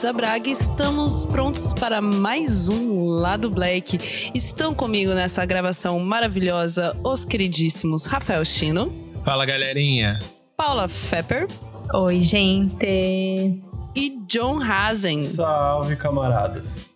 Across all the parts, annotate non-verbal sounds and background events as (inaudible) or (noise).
Luísa Braga e estamos prontos para mais um Lado Black. Estão comigo nessa gravação maravilhosa os queridíssimos Rafael Chino. Fala galerinha. Paula Fepper. Oi, gente. E John Hazen. Salve, camaradas.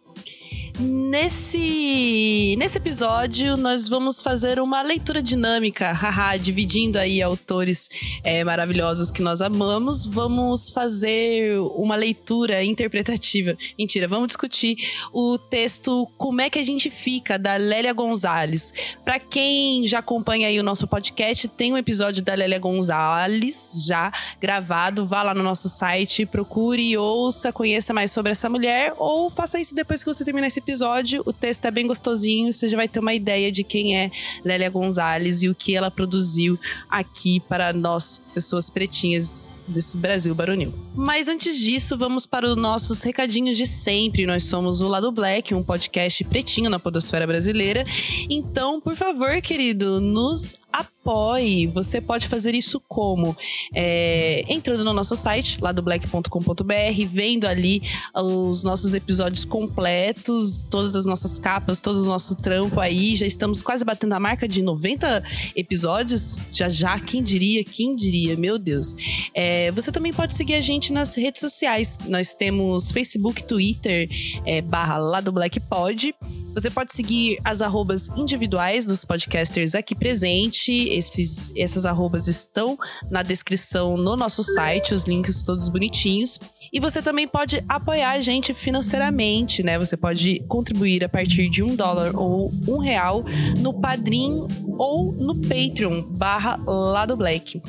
Nesse, nesse episódio, nós vamos fazer uma leitura dinâmica, haha, dividindo aí autores é, maravilhosos que nós amamos. Vamos fazer uma leitura interpretativa. Mentira, vamos discutir o texto Como é que a gente fica, da Lélia Gonzalez. Para quem já acompanha aí o nosso podcast, tem um episódio da Lélia Gonzalez já gravado. Vá lá no nosso site, procure, ouça, conheça mais sobre essa mulher ou faça isso depois que você terminar esse episódio. O texto é bem gostosinho, você já vai ter uma ideia de quem é Lélia Gonzalez e o que ela produziu aqui para nós, pessoas pretinhas desse Brasil baronil. Mas antes disso, vamos para os nossos recadinhos de sempre. Nós somos o Lado Black, um podcast pretinho na podosfera brasileira. Então, por favor, querido, nos apoie. Você pode fazer isso como? É, entrando no nosso site, ladoblack.com.br, vendo ali os nossos episódios completos, todas as nossas capas, todo o nosso trampo aí. Já estamos quase batendo a marca de 90 episódios. Já já, quem diria, quem diria, meu Deus. É, você também pode seguir a gente nas redes sociais. Nós temos Facebook, Twitter, é, barra ladoblackpod. Você pode seguir as arrobas individuais dos podcasters aqui presente. Esses, essas arrobas estão na descrição no nosso site, os links todos bonitinhos. E você também pode apoiar a gente financeiramente, né? Você pode contribuir a partir de um dólar ou um real no Padrim ou no Patreon barra Lado Black.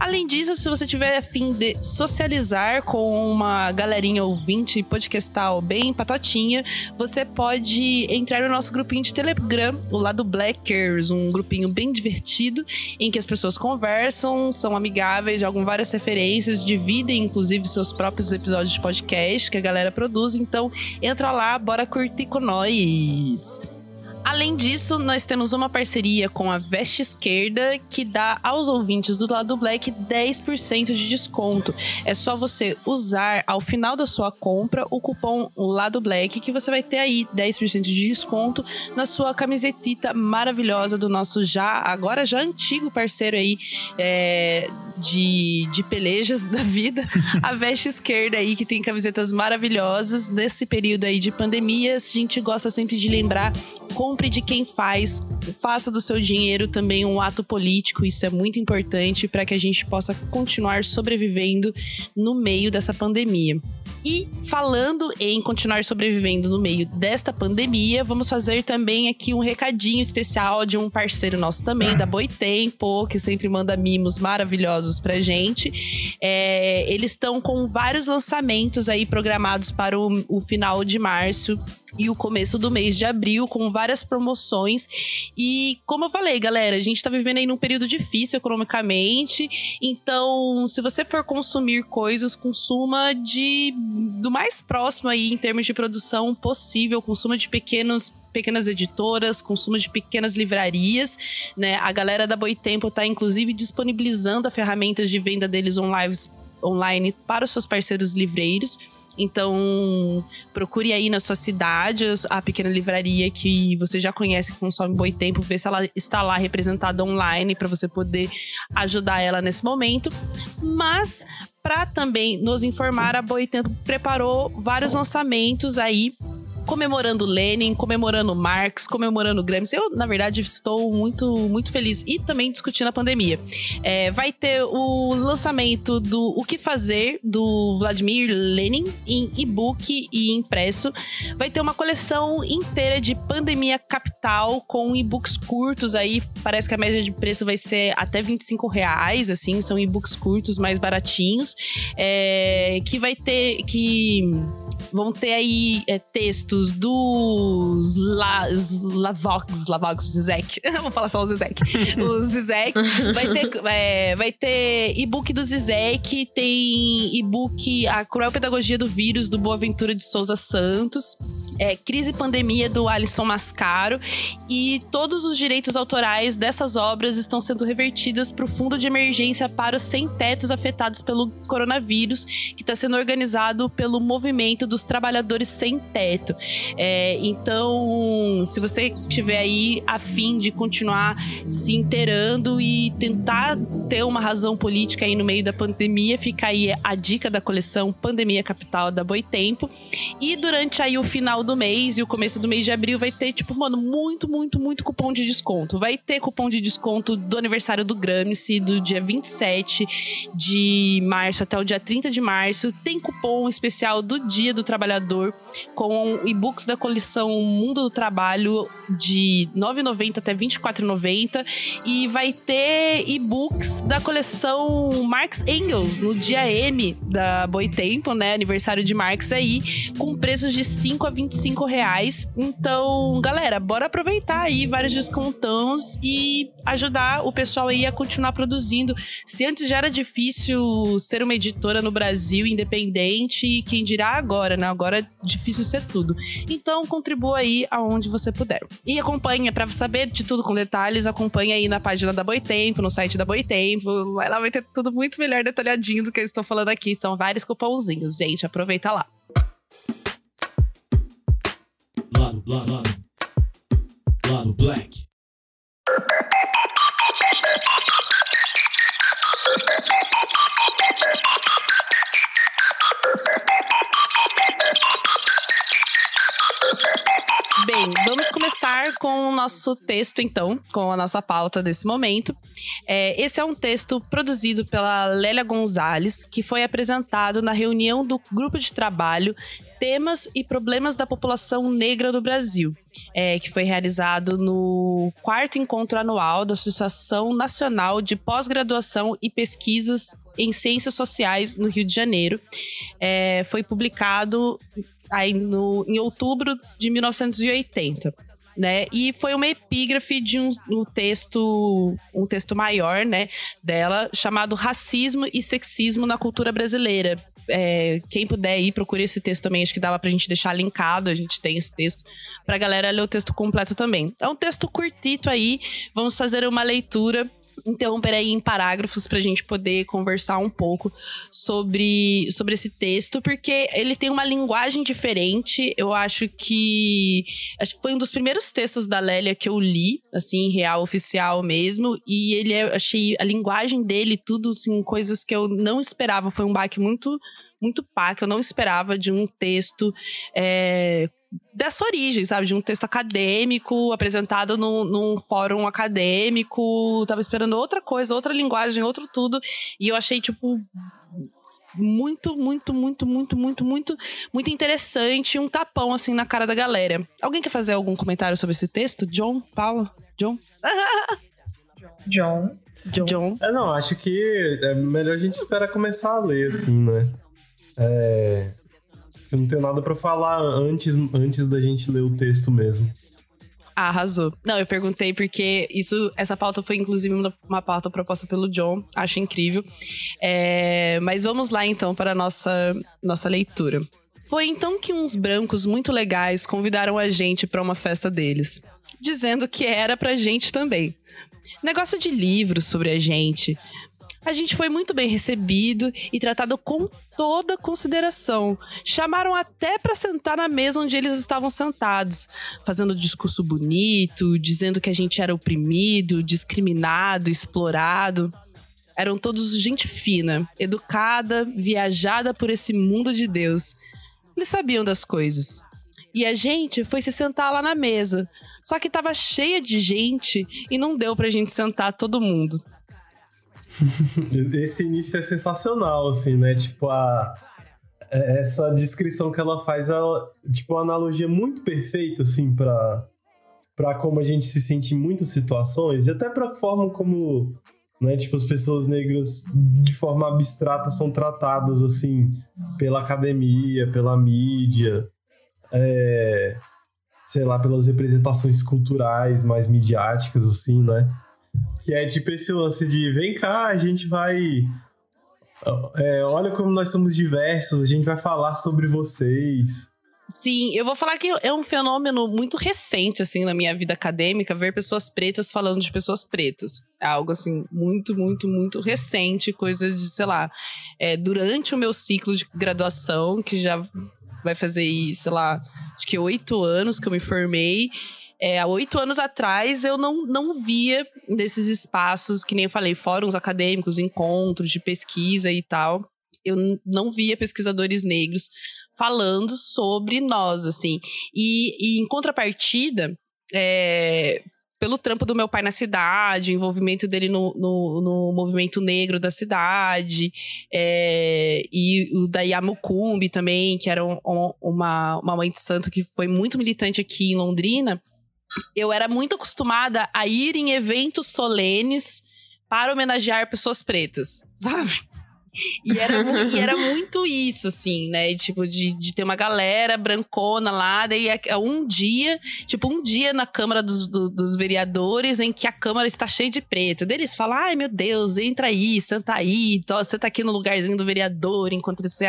Além disso, se você tiver a fim de socializar com uma galerinha ouvinte podcastal bem patotinha, você pode entrar no nosso grupinho de Telegram, o lado Blackers, um grupinho bem divertido em que as pessoas conversam, são amigáveis, jogam várias referências, dividem inclusive seus próprios episódios de podcast que a galera produz. Então, entra lá, bora curtir com nós. Além disso, nós temos uma parceria com a Veste Esquerda que dá aos ouvintes do lado Black 10% de desconto. É só você usar ao final da sua compra o cupom Lado Black que você vai ter aí 10% de desconto na sua camisetita maravilhosa do nosso já agora já antigo parceiro aí é, de, de pelejas da vida, (laughs) a Veste Esquerda aí que tem camisetas maravilhosas nesse período aí de pandemia. A gente gosta sempre de lembrar compre de quem faz, faça do seu dinheiro também um ato político, isso é muito importante para que a gente possa continuar sobrevivendo no meio dessa pandemia. E falando em continuar sobrevivendo no meio desta pandemia, vamos fazer também aqui um recadinho especial de um parceiro nosso também, da Boitempo, que sempre manda mimos maravilhosos pra gente. É, eles estão com vários lançamentos aí programados para o, o final de março e o começo do mês de abril com várias promoções. E como eu falei, galera, a gente tá vivendo aí num período difícil economicamente. Então, se você for consumir coisas, consuma de do mais próximo aí em termos de produção possível, consuma de pequenos pequenas editoras, consumo de pequenas livrarias, né? A galera da Boitempo tá inclusive disponibilizando ferramentas de venda deles online, online para os seus parceiros livreiros. Então, procure aí na sua cidade a pequena livraria que você já conhece, que consome boi tempo, ver se ela está lá representada online para você poder ajudar ela nesse momento. Mas para também nos informar, a Boitempo preparou vários lançamentos aí comemorando Lenin, comemorando Marx, comemorando Gramsci. Eu, na verdade, estou muito, muito feliz e também discutindo a pandemia. É, vai ter o lançamento do O que Fazer, do Vladimir Lenin, em e-book e impresso. Vai ter uma coleção inteira de Pandemia Capital, com e-books curtos aí. Parece que a média de preço vai ser até 25 reais, assim. São e-books curtos, mais baratinhos. É, que vai ter... que vão ter aí é, textos dos La, Lavox, Lavox, Zizek. (laughs) Vou falar só o Zizek. (laughs) o Zizek. Vai ter, é, vai ter e-book do Zizek, tem e-book A Cruel Pedagogia do Vírus, do Boaventura de Souza Santos. É, Crise e Pandemia, do Alisson Mascaro. E todos os direitos autorais dessas obras estão sendo revertidos para o Fundo de Emergência para os sem-tetos afetados pelo coronavírus, que está sendo organizado pelo Movimento dos trabalhadores sem teto. É, então, se você tiver aí a fim de continuar se inteirando e tentar ter uma razão política aí no meio da pandemia, fica aí a dica da coleção Pandemia Capital da Boitempo. E durante aí o final do mês e o começo do mês de abril vai ter, tipo, mano, muito, muito, muito cupom de desconto. Vai ter cupom de desconto do aniversário do Gramsci, do dia 27 de março até o dia 30 de março. Tem cupom especial do Dia do Trabalhador com e-books da coleção Mundo do Trabalho de R$ 9,90 até R$ 24,90. E vai ter e-books da coleção Marx Engels no dia M da Boitempo, né? Aniversário de Marx aí, com preços de 5 a 25 reais. Então, galera, bora aproveitar aí vários descontões e ajudar o pessoal aí a continuar produzindo. Se antes já era difícil ser uma editora no Brasil independente, quem dirá agora, né? Agora é difícil ser tudo. Então, contribua aí aonde você puder. E acompanha para saber de tudo com detalhes, acompanha aí na página da Boitempo, no site da Boitempo. Lá vai ter tudo muito melhor detalhadinho do que eu estou falando aqui. São vários cupomzinhos, gente. Aproveita lá. Lado, lado, lado. Lado Black. Bem, vamos começar com o nosso texto, então, com a nossa pauta desse momento. É, esse é um texto produzido pela Lélia Gonzalez, que foi apresentado na reunião do grupo de trabalho Temas e Problemas da População Negra do Brasil, é, que foi realizado no quarto encontro anual da Associação Nacional de Pós-Graduação e Pesquisas em Ciências Sociais no Rio de Janeiro. É, foi publicado aí no, em outubro de 1980 né? E foi uma epígrafe de um, um, texto, um texto maior, né, dela, chamado Racismo e Sexismo na Cultura Brasileira. É, quem puder ir, procure esse texto também. Acho que dava pra gente deixar linkado. A gente tem esse texto pra galera ler o texto completo também. É um texto curtito aí. Vamos fazer uma leitura interromper aí em parágrafos para a gente poder conversar um pouco sobre, sobre esse texto, porque ele tem uma linguagem diferente. Eu acho que, acho que foi um dos primeiros textos da Lélia que eu li, assim, real, oficial mesmo, e ele é, achei a linguagem dele, tudo, assim, coisas que eu não esperava. Foi um baque muito muito pá, que eu não esperava de um texto é, dessa origem, sabe? De um texto acadêmico apresentado num, num fórum acadêmico. Tava esperando outra coisa, outra linguagem, outro tudo. E eu achei, tipo, muito, muito, muito, muito, muito, muito, muito interessante. Um tapão, assim, na cara da galera. Alguém quer fazer algum comentário sobre esse texto? John? Paulo? John? (laughs) John. John. John. É, não, acho que é melhor a gente esperar começar a ler, assim, né? É, eu não tenho nada para falar antes, antes da gente ler o texto mesmo. Ah, arrasou. Não, eu perguntei porque isso, essa pauta foi inclusive uma, uma pauta proposta pelo John, acho incrível. É, mas vamos lá então para a nossa, nossa leitura. Foi então que uns brancos muito legais convidaram a gente para uma festa deles, dizendo que era pra gente também. Negócio de livros sobre a gente, a gente foi muito bem recebido e tratado com toda consideração. Chamaram até para sentar na mesa onde eles estavam sentados, fazendo discurso bonito, dizendo que a gente era oprimido, discriminado, explorado. Eram todos gente fina, educada, viajada por esse mundo de Deus. Eles sabiam das coisas. E a gente foi se sentar lá na mesa. Só que tava cheia de gente e não deu pra gente sentar todo mundo. (laughs) Esse início é sensacional, assim, né? Tipo, a, é, essa descrição que ela faz, ela, tipo, uma analogia muito perfeita, assim, para para como a gente se sente em muitas situações e até para a forma como, né, tipo, as pessoas negras de forma abstrata são tratadas, assim, pela academia, pela mídia, é, sei lá, pelas representações culturais mais midiáticas, assim, né? Que é tipo esse lance de vem cá, a gente vai. É, olha como nós somos diversos, a gente vai falar sobre vocês. Sim, eu vou falar que é um fenômeno muito recente, assim, na minha vida acadêmica, ver pessoas pretas falando de pessoas pretas. É algo, assim, muito, muito, muito recente, coisa de, sei lá, é, durante o meu ciclo de graduação, que já vai fazer, sei lá, acho que oito anos que eu me formei. É, há oito anos atrás eu não, não via desses espaços, que nem eu falei, fóruns acadêmicos, encontros de pesquisa e tal. Eu não via pesquisadores negros falando sobre nós, assim. E, e em contrapartida, é, pelo trampo do meu pai na cidade, envolvimento dele no, no, no movimento negro da cidade, é, e o da Yamukumbi também, que era um, uma, uma mãe de santo que foi muito militante aqui em Londrina, eu era muito acostumada a ir em eventos solenes para homenagear pessoas pretas, (laughs) sabe? E era, e era (laughs) muito isso, assim, né? Tipo, de, de ter uma galera brancona lá, daí é, é um dia, tipo, um dia na Câmara dos, do, dos Vereadores em que a Câmara está cheia de preto. Daí eles falam, ai meu Deus, entra aí, senta aí, você tá aqui no lugarzinho do vereador, enquanto você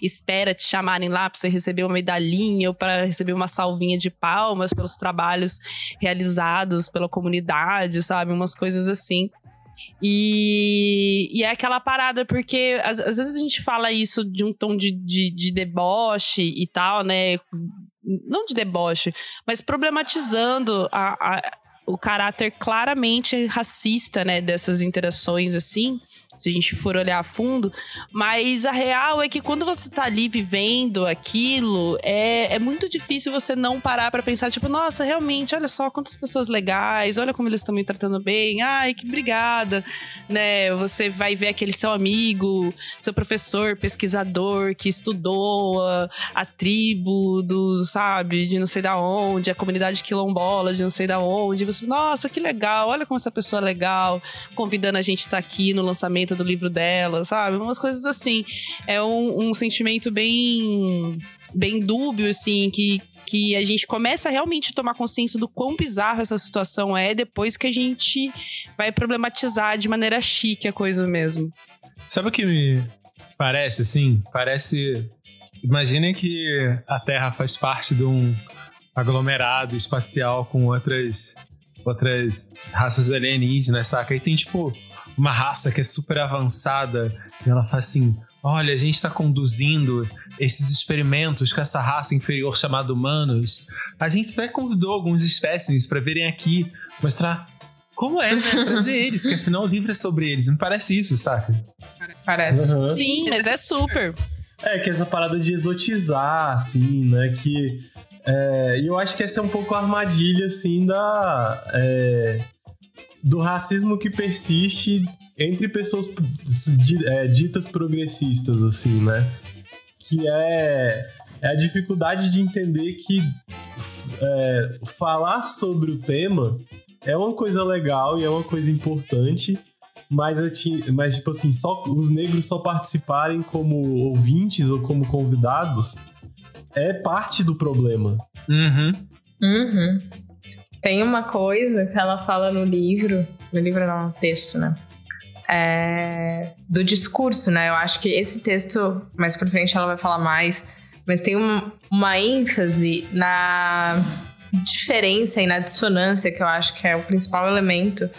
espera te chamarem lá pra você receber uma medalhinha ou para receber uma salvinha de palmas pelos trabalhos realizados pela comunidade, sabe? Umas coisas assim. E, e é aquela parada, porque às, às, vezes a gente fala isso de um tom de, de, de deboche e tal, né? Não de deboche, mas problematizando a, a, o caráter claramente racista, né, dessas interações assim se a gente for olhar a fundo. Mas a real é que quando você tá ali vivendo aquilo, é, é muito difícil você não parar para pensar, tipo, nossa, realmente, olha só quantas pessoas legais, olha como eles estão me tratando bem, ai, que obrigada, né? Você vai ver aquele seu amigo, seu professor, pesquisador que estudou a, a tribo do, sabe, de não sei da onde, a comunidade quilombola de não sei da onde. Você, nossa, que legal, olha como essa pessoa é legal, convidando a gente estar tá aqui no lançamento do livro dela, sabe? Umas coisas assim. É um, um sentimento bem, bem dúbio, assim, que, que a gente começa a realmente tomar consciência do quão bizarro essa situação é depois que a gente vai problematizar de maneira chique a coisa mesmo. Sabe o que me parece, assim? Parece. Imaginem que a Terra faz parte de um aglomerado espacial com outras outras raças alienígenas, saca? E tem, tipo, uma raça que é super avançada e ela fala assim: olha, a gente está conduzindo esses experimentos com essa raça inferior chamada humanos. A gente até convidou alguns espécimes para virem aqui mostrar como é, né? (laughs) Trazer eles, que afinal o livro é sobre eles. Me parece isso, saca? Parece. Uhum. Sim, mas é super. É, que essa parada de exotizar, assim, né? Que. É, e eu acho que essa é um pouco a armadilha, assim, da. É, do racismo que persiste entre pessoas é, ditas progressistas, assim, né? Que é, é a dificuldade de entender que é, falar sobre o tema é uma coisa legal e é uma coisa importante, mas, mas tipo assim, só os negros só participarem como ouvintes ou como convidados é parte do problema. Uhum. Uhum. Tem uma coisa que ela fala no livro, no livro não, no texto, né? É, do discurso, né? Eu acho que esse texto, mais pra frente ela vai falar mais, mas tem um, uma ênfase na diferença e na dissonância que eu acho que é o principal elemento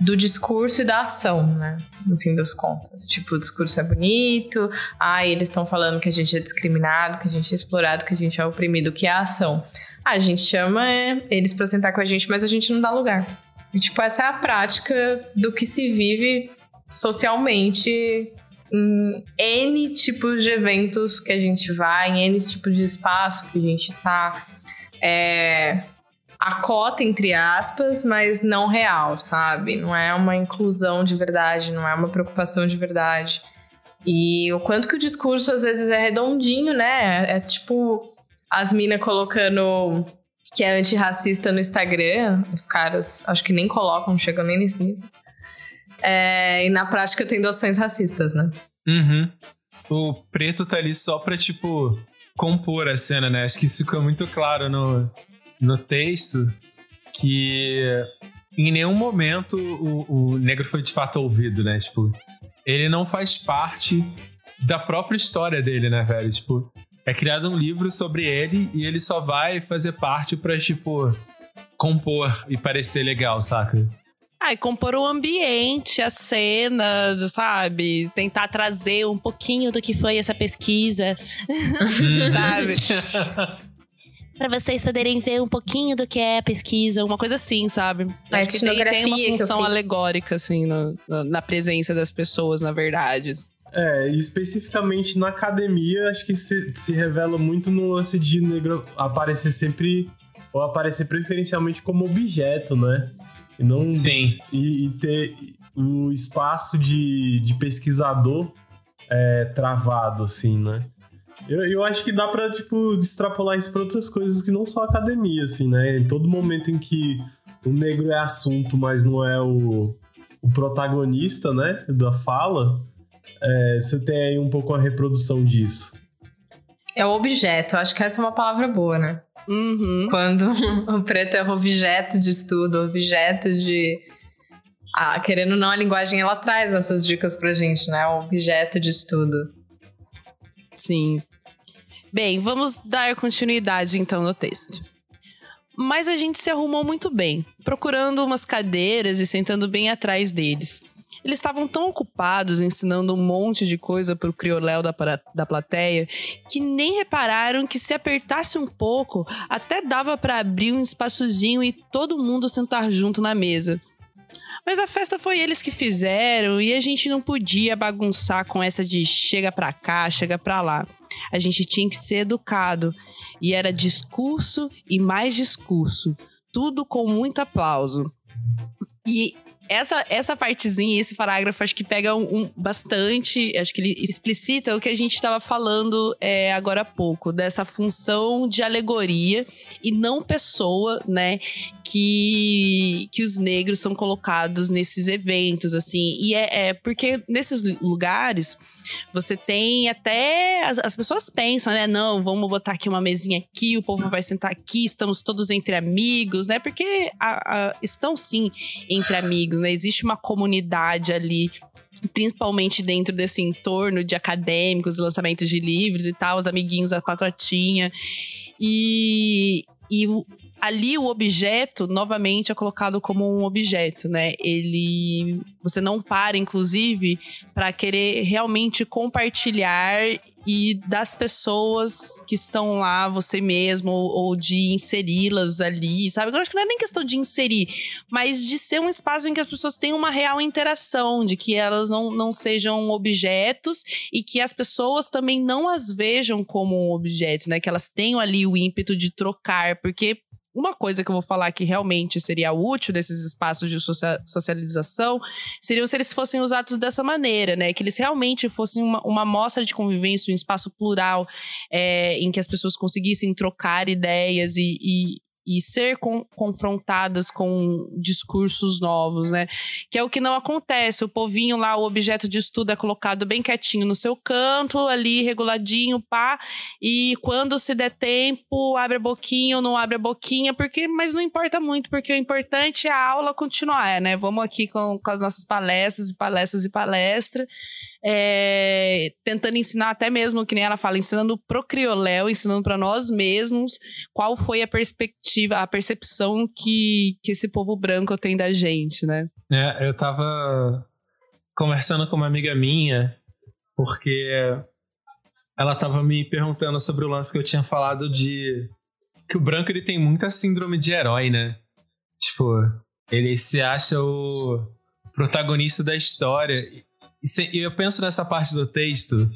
do discurso e da ação, né? No fim das contas. Tipo, o discurso é bonito, ah, eles estão falando que a gente é discriminado, que a gente é explorado, que a gente é oprimido, que é a ação. Ah, a gente chama é, eles para sentar com a gente, mas a gente não dá lugar. E, tipo, essa é a prática do que se vive socialmente em N tipos de eventos que a gente vai, em N tipos de espaço que a gente tá. É, a cota, entre aspas, mas não real, sabe? Não é uma inclusão de verdade, não é uma preocupação de verdade. E o quanto que o discurso às vezes é redondinho, né? É, é tipo as minas colocando que é antirracista no Instagram, os caras acho que nem colocam, chegam nem nesse nível. É, e na prática tem doações racistas, né? Uhum. O preto tá ali só pra, tipo, compor a cena, né? Acho que isso fica muito claro no, no texto que em nenhum momento o, o negro foi de fato ouvido, né? Tipo, ele não faz parte da própria história dele, né, velho? Tipo, é criado um livro sobre ele e ele só vai fazer parte pra, tipo, compor e parecer legal, saca? Ah, e compor o ambiente, a cena, sabe? Tentar trazer um pouquinho do que foi essa pesquisa, (laughs) sabe? (laughs) Pra vocês poderem ver um pouquinho do que é a pesquisa, uma coisa assim, sabe? A Acho que tem, tem uma função alegórica, assim, na, na- na presença das pessoas, na verdade. É, especificamente na academia, acho que se, se revela muito no lance de negro aparecer sempre, ou aparecer preferencialmente como objeto, né? E não. Sim. E, e ter o espaço de, de pesquisador é, travado, assim, né? Eu, eu acho que dá pra, tipo, extrapolar isso pra outras coisas que não só academia, assim, né? Em todo momento em que o negro é assunto, mas não é o, o protagonista, né? Da fala, é, você tem aí um pouco a reprodução disso. É o objeto, acho que essa é uma palavra boa, né? Uhum. Quando (laughs) o preto é objeto de estudo, objeto de. Ah, querendo ou não, a linguagem ela traz essas dicas pra gente, né? O objeto de estudo. Sim. Bem, vamos dar continuidade então no texto. Mas a gente se arrumou muito bem, procurando umas cadeiras e sentando bem atrás deles. Eles estavam tão ocupados ensinando um monte de coisa pro crioléu da, da plateia que nem repararam que se apertasse um pouco, até dava para abrir um espaçozinho e todo mundo sentar junto na mesa. Mas a festa foi eles que fizeram e a gente não podia bagunçar com essa de chega pra cá, chega pra lá. A gente tinha que ser educado. E era discurso e mais discurso. Tudo com muito aplauso. E essa, essa partezinha, esse parágrafo, acho que pega um, um- bastante. Acho que ele explicita o que a gente estava falando é, agora há pouco, dessa função de alegoria e não pessoa, né? Que, que os negros são colocados nesses eventos, assim. E é, é porque nesses lugares você tem até. As, as pessoas pensam, né? Não, vamos botar aqui uma mesinha aqui, o povo vai sentar aqui, estamos todos entre amigos, né? Porque a- a- estão sim entre amigos, né? Existe uma comunidade ali. Principalmente dentro desse entorno de acadêmicos, lançamentos de livros e tal, os amiguinhos, a patotinha. E, e ali o objeto, novamente, é colocado como um objeto, né? Ele. Você não para, inclusive, para querer realmente compartilhar e das pessoas que estão lá, você mesmo, ou, ou de inseri-las ali, sabe? Eu acho que não é nem questão de inserir, mas de ser um espaço em que as pessoas tenham uma real interação, de que elas não, não sejam objetos e que as pessoas também não as vejam como um objeto, né? Que elas tenham ali o ímpeto de trocar, porque uma coisa que eu vou falar que realmente seria útil desses espaços de socia- socialização seriam se eles fossem usados dessa maneira, né? Que eles realmente fossem uma, uma mostra de convivência, um espaço plural, é, em que as pessoas conseguissem trocar ideias e, e, e ser con- confrontadas com discursos novos, né? Que é o que não acontece. O povinho lá, o objeto de estudo é colocado bem quietinho no seu canto, ali, reguladinho, pá. E quando se der tempo, abre a boquinha ou não abre a boquinha, porque, mas não importa muito, porque o importante é a aula continuar, né? Vamos aqui com, com as nossas palestras e palestras e palestras. É, tentando ensinar até mesmo, que nem ela fala, ensinando pro crioléu, ensinando para nós mesmos qual foi a perspectiva, a percepção que, que esse povo branco tem da gente, né? É, eu tava conversando com uma amiga minha, porque ela tava me perguntando sobre o lance que eu tinha falado de que o branco ele tem muita síndrome de herói, né? Tipo, ele se acha o protagonista da história. E eu penso nessa parte do texto,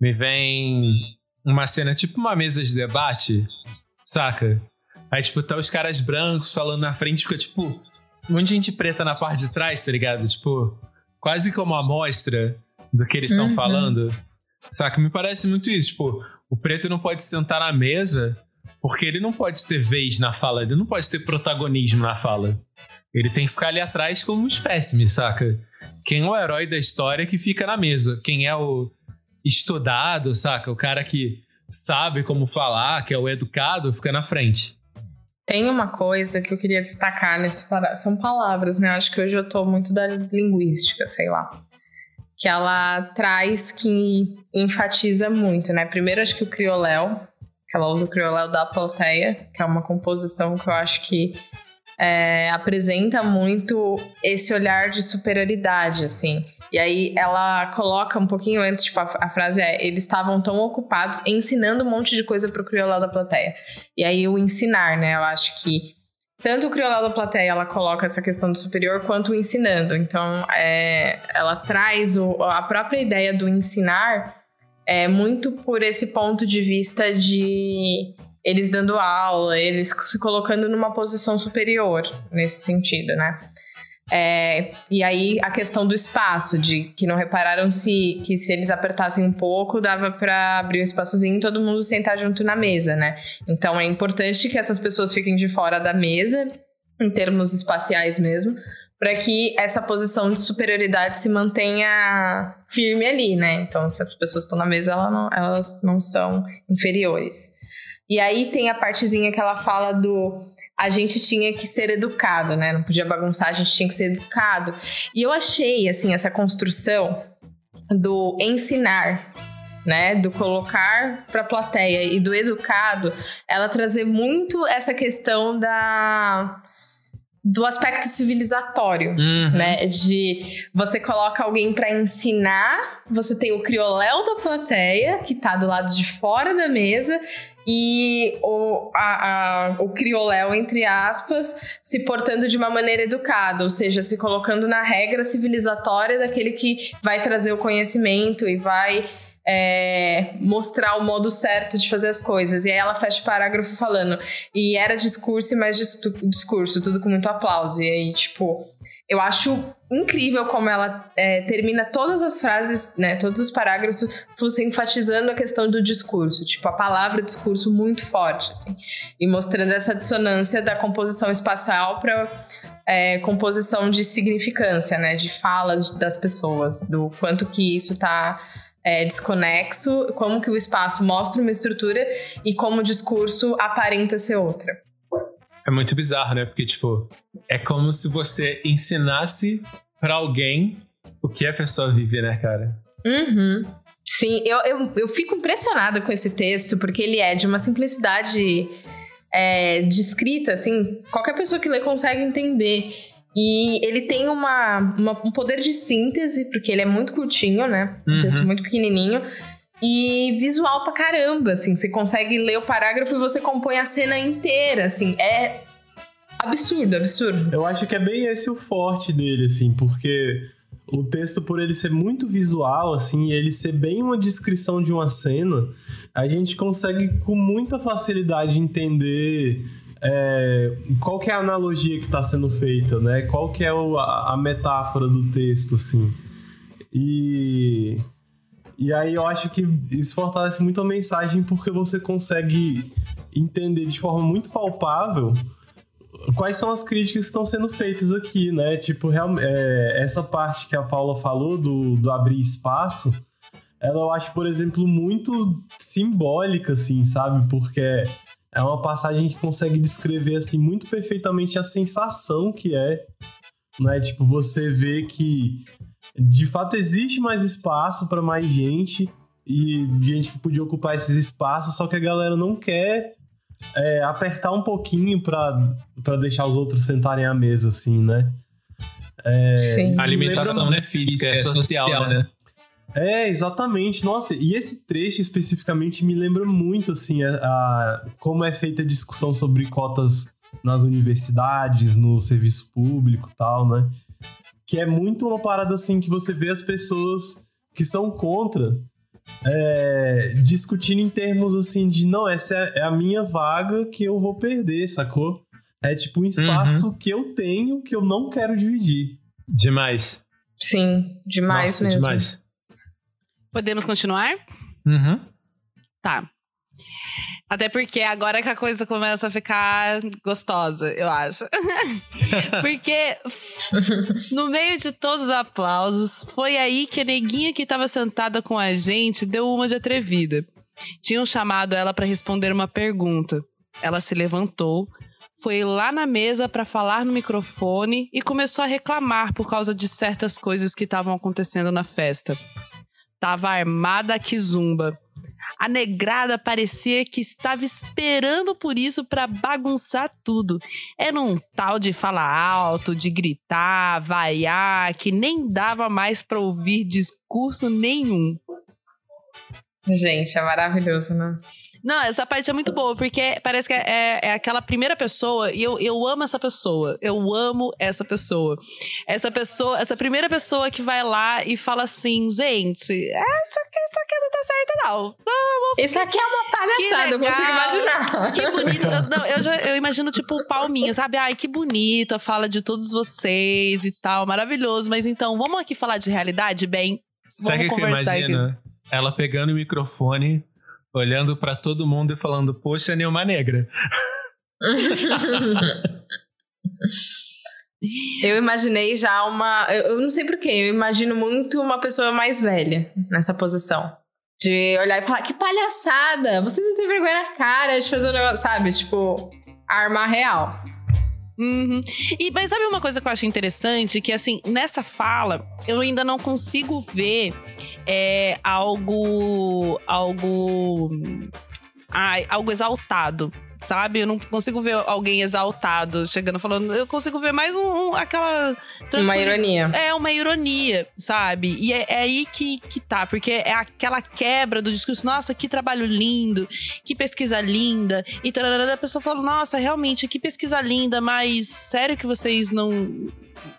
me vem uma cena tipo uma mesa de debate, saca? Aí, tipo, tá os caras brancos falando na frente, fica tipo um monte de gente preta na parte de trás, tá ligado? Tipo, quase como uma amostra do que eles estão Uhum. falando. Saca? Me parece muito isso. Tipo, o preto não pode sentar na mesa porque ele não pode ter vez na fala, ele não pode ter protagonismo na fala. Ele tem que ficar ali atrás como um espécime, saca? Quem é o herói da história que fica na mesa? Quem é o estudado, saca? O cara que sabe como falar, que é o educado, fica na frente. Tem uma coisa que eu queria destacar nesse São palavras, né? Acho que hoje eu tô muito da linguística, sei lá. Que ela traz que enfatiza muito, né? Primeiro, acho que o crioléu, que ela usa o crioléu da plateia, que é uma composição que eu acho que é, apresenta muito esse olhar de superioridade, assim. E aí ela coloca um pouquinho antes, tipo, a, a frase é: eles estavam tão ocupados ensinando um monte de coisa pro criolau da plateia. E aí o ensinar, né? Eu acho que tanto o criolau da plateia ela coloca essa questão do superior quanto o ensinando. Então, é, ela traz o, a própria ideia do ensinar é muito por esse ponto de vista de eles dando aula, eles se colocando numa posição superior nesse sentido, né? É, e aí a questão do espaço, de que não repararam se que se eles apertassem um pouco, dava para abrir um espaçozinho e todo mundo sentar junto na mesa, né? Então é importante que essas pessoas fiquem de fora da mesa, em termos espaciais mesmo, para que essa posição de superioridade se mantenha firme ali, né? Então, se as pessoas estão na mesa, elas não, elas não são inferiores. E aí tem a partezinha que ela fala do a gente tinha que ser educado, né? Não podia bagunçar, a gente tinha que ser educado. E eu achei, assim, essa construção do ensinar, né, do colocar para a plateia e do educado, ela trazer muito essa questão da do aspecto civilizatório, uhum. né? De você coloca alguém para ensinar, você tem o crioléu da plateia que tá do lado de fora da mesa e o, a, a, o crioléu, entre aspas, se portando de uma maneira educada, ou seja, se colocando na regra civilizatória daquele que vai trazer o conhecimento e vai é, mostrar o modo certo de fazer as coisas. E aí ela fecha o parágrafo falando, e era discurso e mais discurso, tudo com muito aplauso. E aí, tipo, eu acho incrível como ela é, termina todas as frases, né, todos os parágrafos, enfatizando a questão do discurso, tipo a palavra discurso muito forte, assim, e mostrando essa dissonância da composição espacial para é, composição de significância, né, de fala das pessoas, do quanto que isso está é, desconexo, como que o espaço mostra uma estrutura e como o discurso aparenta ser outra. É muito bizarro, né? Porque, tipo, é como se você ensinasse para alguém o que a pessoa vive, né, cara? Uhum. Sim, eu, eu, eu fico impressionada com esse texto, porque ele é de uma simplicidade é, de escrita, assim, qualquer pessoa que lê consegue entender. E ele tem uma, uma, um poder de síntese, porque ele é muito curtinho, né? Um uhum. texto muito pequenininho. E visual pra caramba, assim. Você consegue ler o parágrafo e você compõe a cena inteira, assim. É absurdo, absurdo. Eu acho que é bem esse o forte dele, assim, porque o texto, por ele ser muito visual, assim, ele ser bem uma descrição de uma cena, a gente consegue com muita facilidade entender é, qual que é a analogia que está sendo feita, né? Qual que é o, a, a metáfora do texto, assim. E e aí eu acho que isso fortalece muito a mensagem porque você consegue entender de forma muito palpável quais são as críticas que estão sendo feitas aqui, né? Tipo, é, essa parte que a Paula falou do, do abrir espaço, ela eu acho, por exemplo, muito simbólica, assim, sabe? Porque é uma passagem que consegue descrever, assim, muito perfeitamente a sensação que é, né? Tipo, você vê que de fato existe mais espaço para mais gente e gente que podia ocupar esses espaços, só que a galera não quer é, apertar um pouquinho para deixar os outros sentarem à mesa, assim, né? É, Sim. A alimentação não é física, é, social, social, né? É, exatamente. Nossa, e esse trecho especificamente me lembra muito, assim, a, a, como é feita a discussão sobre cotas nas universidades, no serviço público e tal, né? Que é muito uma parada assim que você vê as pessoas que são contra é, discutindo em termos assim de não, essa é a minha vaga que eu vou perder, sacou? É tipo um espaço uhum. que eu tenho que eu não quero dividir. Demais. Sim, demais Nossa, mesmo. Demais. Podemos continuar? Uhum. Tá. Até porque agora que a coisa começa a ficar gostosa, eu acho. (laughs) porque no meio de todos os aplausos, foi aí que a neguinha que estava sentada com a gente deu uma de atrevida. Tinham chamado ela para responder uma pergunta. Ela se levantou, foi lá na mesa para falar no microfone e começou a reclamar por causa de certas coisas que estavam acontecendo na festa. Tava armada a kizumba A negrada parecia que estava esperando por isso para bagunçar tudo. Era um tal de falar alto, de gritar, vaiar, que nem dava mais para ouvir discurso nenhum. Gente, é maravilhoso, né? Não, essa parte é muito boa, porque parece que é, é, aquela primeira pessoa, e eu, eu amo essa pessoa. Eu amo essa pessoa. Essa pessoa, essa primeira pessoa que vai lá e fala assim: gente, essa aqui, isso aqui não tá certo, não. Isso aqui é uma palhaçada, eu consigo imaginar. Que bonito. Eu, não, eu, já, eu imagino, tipo, palminha, sabe? Ai, que bonito a fala de todos vocês e tal, maravilhoso. Mas então, vamos aqui falar de realidade, bem? Vamos Sabe conversar que imagina? Aqui. Ela pegando o microfone olhando para todo mundo e falando: Poxa, Neuma Negra. eu imaginei já uma. Eu, eu não sei porquê, eu imagino muito uma pessoa mais velha nessa posição. De olhar e falar: Que palhaçada! Vocês não têm vergonha na cara de fazer um negócio, sabe? Tipo, arma real. Uhum. E, mas sabe uma coisa que eu acho interessante? Que assim, nessa fala, eu ainda não consigo ver é, algo. algo. Ai, algo exaltado sabe? Eu não consigo ver alguém exaltado chegando falando. Eu consigo ver mais um, um aquela. Uma ironia. É, uma ironia, sabe? E é, é, aí que, que tá, porque é aquela quebra do discurso. Nossa, que trabalho lindo, que pesquisa linda. E a pessoa fala, nossa, realmente, que pesquisa linda, mas sério que vocês não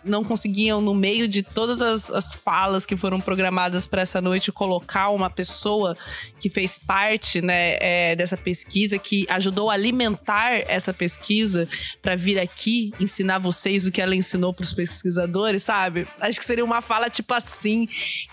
não conseguiam, no meio de todas as, as falas que foram programadas para essa noite, colocar uma pessoa que fez parte né, é, dessa pesquisa, que ajudou a alimentar essa pesquisa para vir aqui ensinar vocês o que ela ensinou para os pesquisadores, sabe? Acho que seria uma fala tipo assim,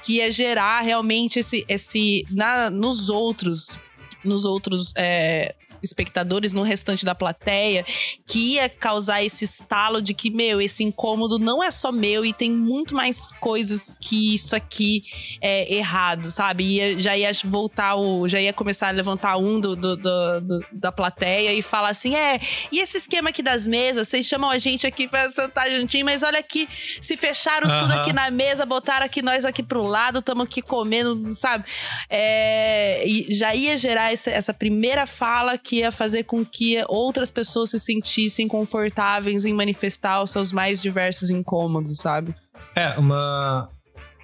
que ia gerar realmente esse. esse na, nos outros. Nos outros. É, espectadores, no restante da plateia, que ia causar esse estalo de que, meu, esse incômodo não é só meu e tem muito mais coisas que isso aqui é errado, sabe? Ia, já ia voltar o. Já ia começar a levantar um do, do, do, do, da plateia e falar assim: é, e esse esquema aqui das mesas? Vocês chamam a gente aqui pra sentar juntinho, mas olha aqui, se fecharam tudo aqui na mesa, botaram aqui nós aqui pro lado, estamos aqui comendo, sabe? É, e já ia gerar essa, essa primeira fala que ia fazer com que outras pessoas se sentissem confortáveis em manifestar os seus mais diversos incômodos, sabe? É, uma.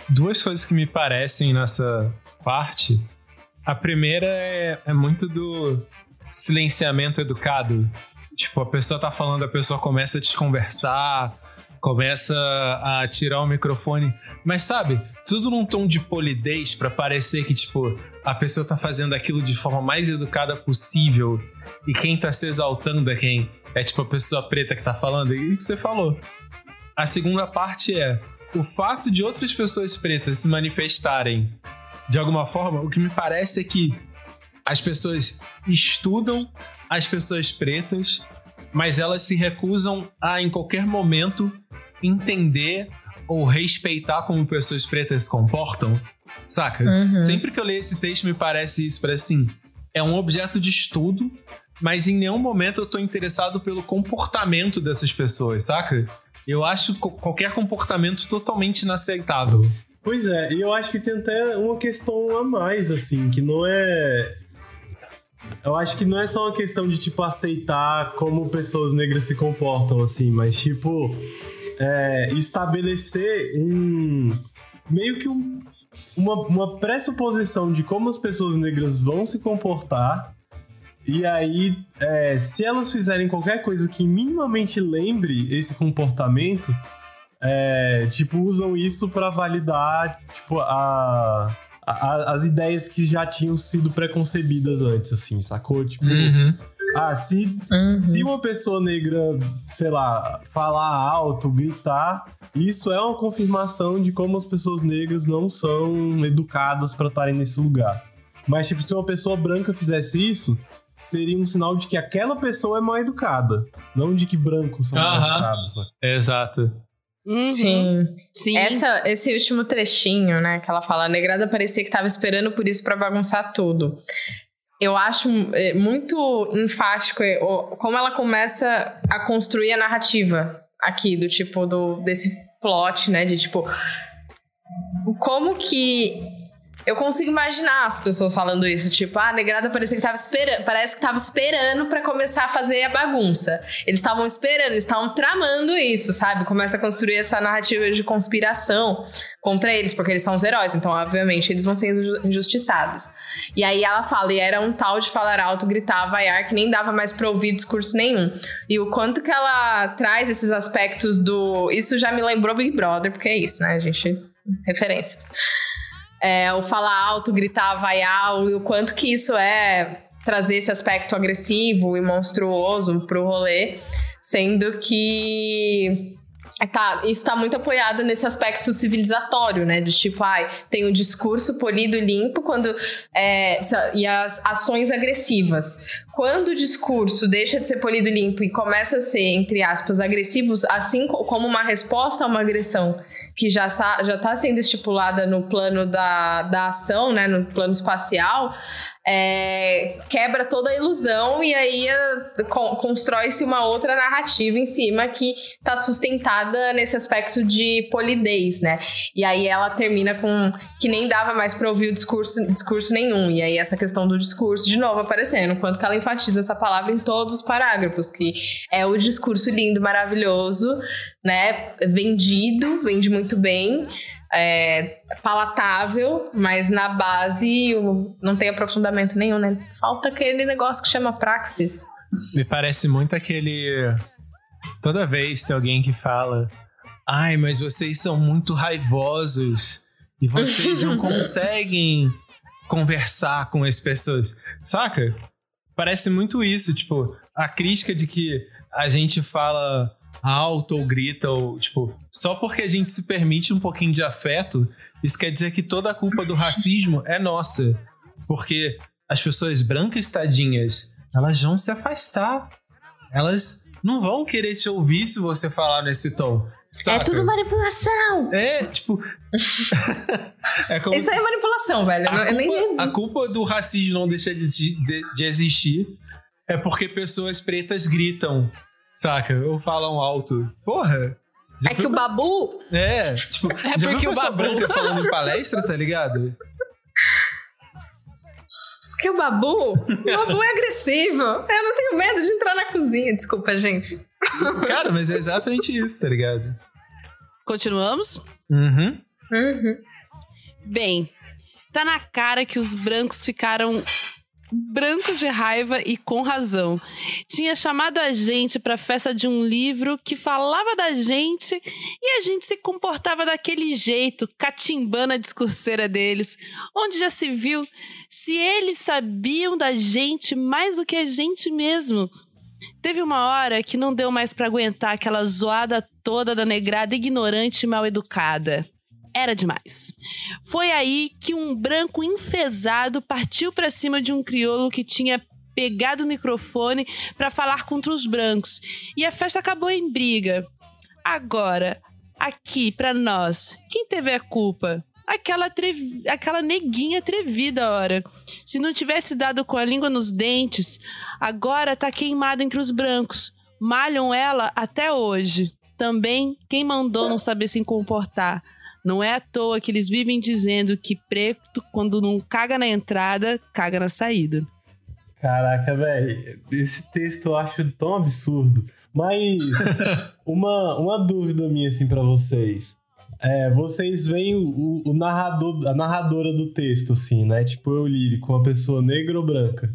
Duas coisas que me parecem nessa parte. A primeira é, é muito do silenciamento educado. Tipo, a pessoa tá falando, a pessoa começa a te conversar, começa a tirar o microfone. Mas sabe, tudo num tom de polidez para parecer que, tipo, a pessoa tá fazendo aquilo de forma mais educada possível e quem tá se exaltando é quem? É tipo a pessoa preta que tá falando, e o que você falou. A segunda parte é o fato de outras pessoas pretas se manifestarem de alguma forma, o que me parece é que as pessoas estudam as pessoas pretas, mas elas se recusam a, em qualquer momento, entender ou respeitar como pessoas pretas se comportam. Saca? Uhum. Sempre que eu leio esse texto, me parece isso, parece assim: é um objeto de estudo, mas em nenhum momento eu tô interessado pelo comportamento dessas pessoas, saca? Eu acho qualquer comportamento totalmente inaceitável. Pois é, e eu acho que tem até uma questão a mais, assim, que não é. Eu acho que não é só uma questão de, tipo, aceitar como pessoas negras se comportam, assim, mas, tipo, é, estabelecer um. meio que um, uma, uma pressuposição de como as pessoas negras vão se comportar. E aí, é, se elas fizerem qualquer coisa que minimamente lembre esse comportamento, é, tipo, usam isso para validar tipo, a, a, as ideias que já tinham sido preconcebidas antes, assim, sacou? Tipo, uhum. Ah, se, uhum. se uma pessoa negra, sei lá, falar alto, gritar, isso é uma confirmação de como as pessoas negras não são educadas para estarem nesse lugar. Mas, tipo, se uma pessoa branca fizesse isso, seria um sinal de que aquela pessoa é mal educada. Não de que brancos são mal educados. Exato. Uhum. Sim. Sim. Essa, esse último trechinho, né, que ela fala, a negrada parecia que estava esperando por isso para bagunçar tudo. Eu acho é, muito enfático é, como ela começa a construir a narrativa aqui, do tipo, do, desse plot, né? De tipo. Como que Eu consigo imaginar as pessoas falando isso, tipo, ah, a negrada que tava esperando, parece que tava esperando para começar a fazer a bagunça. Eles estavam esperando, eles estavam tramando isso, sabe? Começa a construir essa narrativa de conspiração contra eles, porque eles são os heróis, então obviamente eles vão ser injustiçados. E aí ela fala, e era um tal de falar alto, gritar, vaiar, que nem dava mais pra ouvir discurso nenhum. E o quanto que ela traz esses aspectos do. Isso já me lembrou Big Brother, porque é isso, né, gente? Referências é, o falar alto, gritar, vaiar, o, quanto que isso é trazer esse aspecto agressivo e monstruoso pro rolê, sendo que Tá, isso tá muito apoiado nesse aspecto civilizatório, né? De tipo, ai, tem o discurso polido e limpo quando. É, e as ações agressivas. Quando o discurso deixa de ser polido e limpo e começa a ser, entre aspas, agressivos, assim como uma resposta a uma agressão que já já está sendo estipulada no plano da, da ação, né, no plano espacial, é, quebra toda a ilusão e aí é, constrói-se uma outra narrativa em cima que está sustentada nesse aspecto de polidez, né? E aí ela termina com que nem dava mais para ouvir o discurso, discurso nenhum. E aí essa questão do discurso de novo aparecendo, quanto que ela enfatiza essa palavra em todos os parágrafos, que é o discurso lindo, maravilhoso, né? Vendido, vende muito bem é, palatável, mas na base não tem aprofundamento nenhum, né? Falta aquele negócio que chama praxis. Me parece muito aquele. Toda vez tem alguém que fala: Ai, mas vocês são muito raivosos e vocês não (laughs) conseguem conversar com as pessoas. Saca? Parece muito isso, tipo, a crítica de que a gente fala alto ou grita, ou, tipo, só porque a gente se permite um pouquinho de afeto, isso quer dizer que toda a culpa do racismo é nossa. Porque as pessoas brancas tadinhas, elas vão se afastar. Elas não vão querer te ouvir se você falar nesse tom. Saca? É tudo manipulação! É, tipo. (laughs) é Isso se... é manipulação, velho. A, eu culpa, a culpa do racismo não deixar de, de, de existir é porque pessoas pretas gritam Saca? Ou falam alto. Porra! É que o Babu. É, tipo, é já porque o Babu. branca falando em palestra, tá ligado? Porque o Babu. O Babu é agressivo. Eu não tenho medo de entrar na cozinha, desculpa, gente. Cara, mas é exatamente isso, tá ligado? Continuamos? Uhum. Uhum. Bem, tá na cara que os brancos ficaram branco de raiva e com razão. Tinha chamado a gente para a festa de um livro que falava da gente e a gente se comportava daquele jeito, catimbando a discurseira deles, onde já se viu se eles sabiam da gente mais do que a gente mesmo. Teve uma hora que não deu mais para aguentar aquela zoada toda da negrada ignorante e mal educada era demais. Foi aí que um branco enfesado partiu para cima de um crioulo que tinha pegado o microfone para falar contra os brancos. E a festa acabou em briga. Agora, aqui para nós, quem teve a culpa? Aquela, trevi... aquela neguinha atrevida, ora. Se não tivesse dado com a língua nos dentes, agora tá queimada entre os brancos. Malham ela até hoje. Também quem mandou não saber se comportar. Não é à toa que eles vivem dizendo que preto, quando não caga na entrada, caga na saída. Caraca, velho, esse texto eu acho tão absurdo. Mas (laughs) uma, uma dúvida minha assim para vocês. É, vocês veem o, o, narrador, a narradora do texto, assim, né? Tipo, eu lírico, uma pessoa negra ou branca?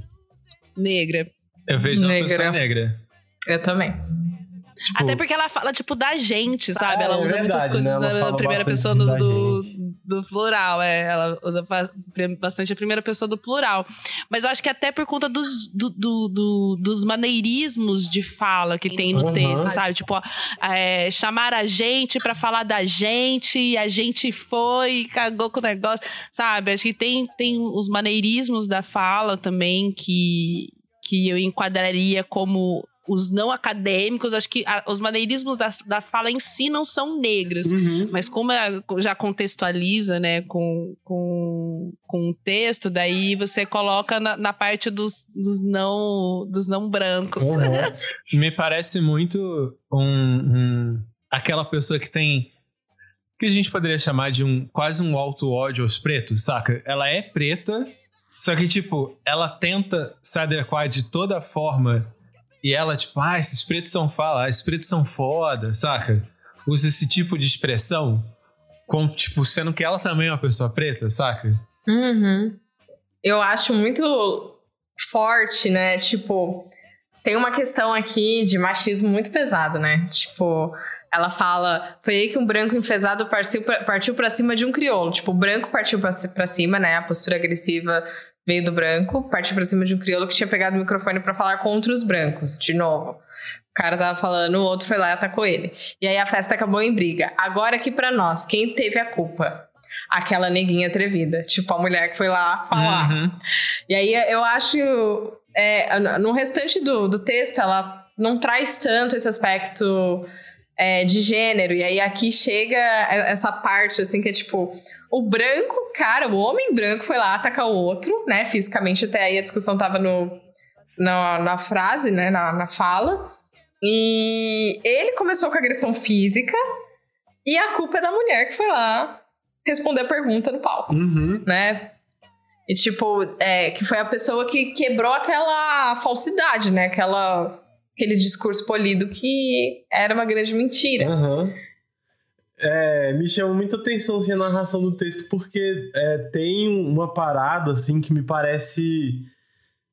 Negra. Eu vejo uma negra. pessoa negra. Eu também. Tipo, Até porque ela fala, tipo, da gente, sabe? ela é usa verdade, muitas coisas né? a primeira pessoa do, do, do, plural. É, ela usa bastante a primeira pessoa do plural. Mas eu acho que até por conta dos, do, do, dos maneirismos de fala que tem no uhum. texto, sabe? Tipo, é, chamar a gente para falar da gente, e a gente foi, cagou com o negócio, sabe? Acho que tem, tem os maneirismos da fala também que, que eu enquadraria como os não acadêmicos, acho que a, os maneirismos da, da fala em si não são negros, uhum. mas como ela já contextualiza, né, com, com, com o texto, daí você coloca na, na parte dos, dos, não, dos não brancos. Uhum. (laughs) Me parece muito um, um, aquela pessoa que tem que a gente poderia chamar de um quase um alto ódio aos pretos, saca? Ela é preta, só que, tipo, ela tenta se adequar de toda forma e ela, tipo, ah, esses pretos são fala, ah, esses pretos são foda, saca? Usa esse tipo de expressão, com, tipo, sendo que ela também é uma pessoa preta, saca? Uhum. Eu acho muito forte, né? Tipo, tem uma questão aqui de machismo muito pesado, né? Tipo, ela fala, foi aí que um branco enfesado partiu pra, partiu pra cima de um crioulo. Tipo, o branco partiu pra, pra cima, né? A postura agressiva veio do branco, partiu pra cima de um crioulo que tinha pegado o microfone para falar contra os brancos, de novo. O cara tava falando, o outro foi lá e atacou ele. E aí a festa acabou em briga. Agora aqui para nós, quem teve a culpa? Aquela neguinha atrevida. Tipo, a mulher que foi lá falar. Uhum. E aí eu acho. É, no restante do, do texto, ela não traz tanto esse aspecto é, de gênero. E aí aqui chega essa parte, assim, que é tipo. O branco, cara, o homem branco foi lá atacar o outro, né? Fisicamente, até aí a discussão tava no, na, na frase, né? Na, na fala. E ele começou com agressão física. E a culpa é da mulher que foi lá responder a pergunta no palco, uhum. né? E tipo, é, que foi a pessoa que quebrou aquela falsidade, né? Aquela aquele discurso polido que era uma grande mentira. Uhum. É, me chama muita atenção assim, a narração do texto, porque é, tem uma parada assim que me parece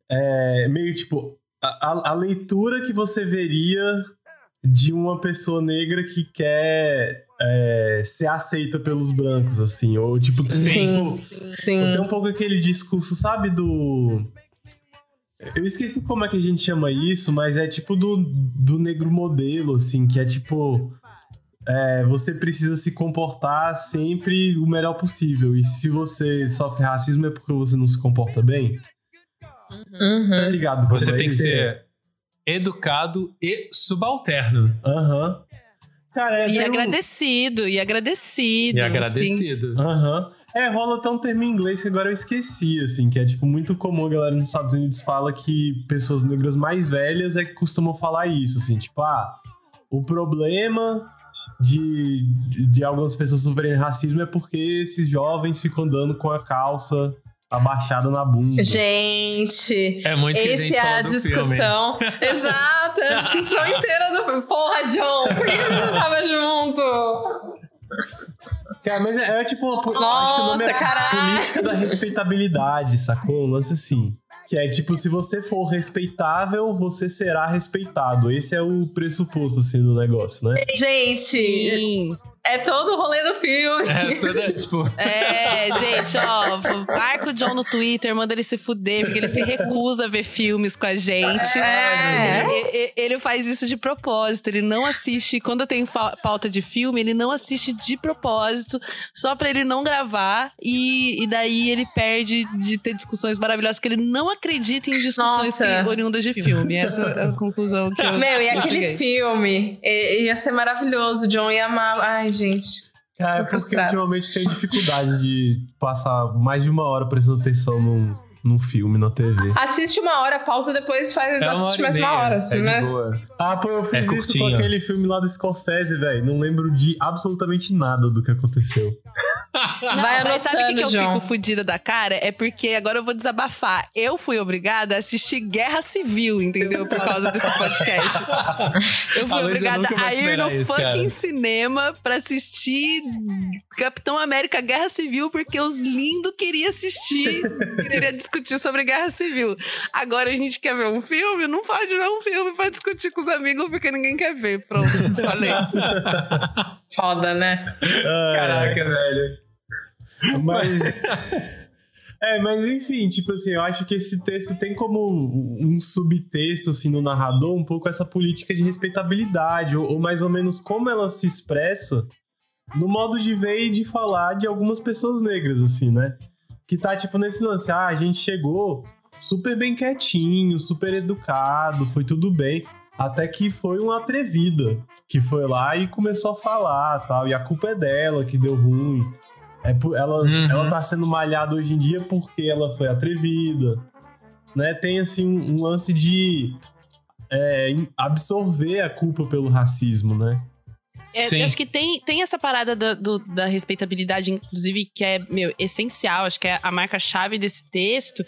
é, meio tipo a, a, leitura que você veria de uma pessoa negra que quer é, ser aceita pelos brancos, assim, ou tipo, sim, tipo, sim. tem um pouco aquele discurso, sabe, do eu esqueci como é que a gente chama isso, mas é tipo do, do negro modelo, assim, que é tipo. É, você precisa se comportar sempre o melhor possível. E se você sofre racismo é porque você não se comporta bem. Uhum. Tá ligado? Você tem que ser educado e subalterno. Aham. Uhum. Cara, é e meio... agradecido, e agradecido. E agradecido. Aham. Uhum. É, rola até um termo em inglês que agora eu esqueci, assim, que é, tipo, muito comum a galera nos Estados Unidos fala que pessoas negras mais velhas é que costumam falar isso, assim, tipo, ah, o problema de, de, de algumas pessoas sofrerem racismo é porque esses jovens ficam andando com a calça abaixada na bunda. Gente, é muito que esse a é a discussão. Exato, é a discussão inteira do. Porra, John, por que você não tava junto? Cara, mas é, é tipo uma. Nossa, acho que o nome é caralho. política da respeitabilidade, sacou? Um lance assim. Que é tipo, se você for respeitável, você será respeitado. Esse é o pressuposto, assim, do negócio, né? Gente, Sim. É todo o rolê do filme. É, toda, tipo. (laughs) É, gente, ó, marca o John no Twitter, manda ele se fuder, porque ele se recusa a ver filmes com a gente. É. Ele, ele, faz isso de propósito, ele não assiste. Quando tem pauta de filme, ele não assiste de propósito, só pra ele não gravar. E, e daí ele perde de ter discussões maravilhosas, porque ele não acredita em discussões oriundas de filme. Essa é a conclusão que eu. Meu, e aquele cheguei. filme ia ser maravilhoso, John ia amar. Ai, gente. Cara, é porque ultimamente tem dificuldade de passar mais de uma hora prestando atenção num, num filme na TV. Assiste uma hora, pausa, depois faz, é assiste mais uma hora, assim, é né? Boa. Ah, pô, eu fiz é isso com aquele filme lá do Scorsese, velho. Não lembro de absolutamente nada do que aconteceu. Não, Vai mas sabe o que, que eu fico fodida da cara? É porque agora eu vou desabafar. Eu fui obrigada a assistir Guerra Civil, entendeu? Por causa desse podcast. (laughs) Eu fui obrigada a ir no isso, fucking cara. cinema pra assistir Capitão América Guerra Civil, porque os lindos queriam assistir, queria discutir sobre Guerra Civil. Agora a gente quer ver um filme? Não pode ver um filme pra discutir com os amigos, porque ninguém quer ver. Pronto, falei. Foda, né? Caraca, velho. Mas. (laughs) É, mas enfim, tipo assim, eu acho que esse texto tem como um subtexto, assim, no narrador, um pouco essa política de respeitabilidade, ou, ou, mais ou menos como ela se expressa no modo de ver e de falar de algumas pessoas negras, assim, né? Que tá, tipo, nesse lance, ah, a gente chegou super bem quietinho, super educado, foi tudo bem. Até que foi uma atrevida que foi lá e começou a falar tal. E a culpa é dela que deu ruim. É, ela, uhum. ela tá sendo malhada hoje em dia porque ela foi atrevida. Né? Tem assim um, um lance de é, absorver a culpa pelo racismo, né? É, acho que tem, tem essa parada da, do, da respeitabilidade, inclusive, que é, meu, essencial. Acho que é a marca-chave desse texto.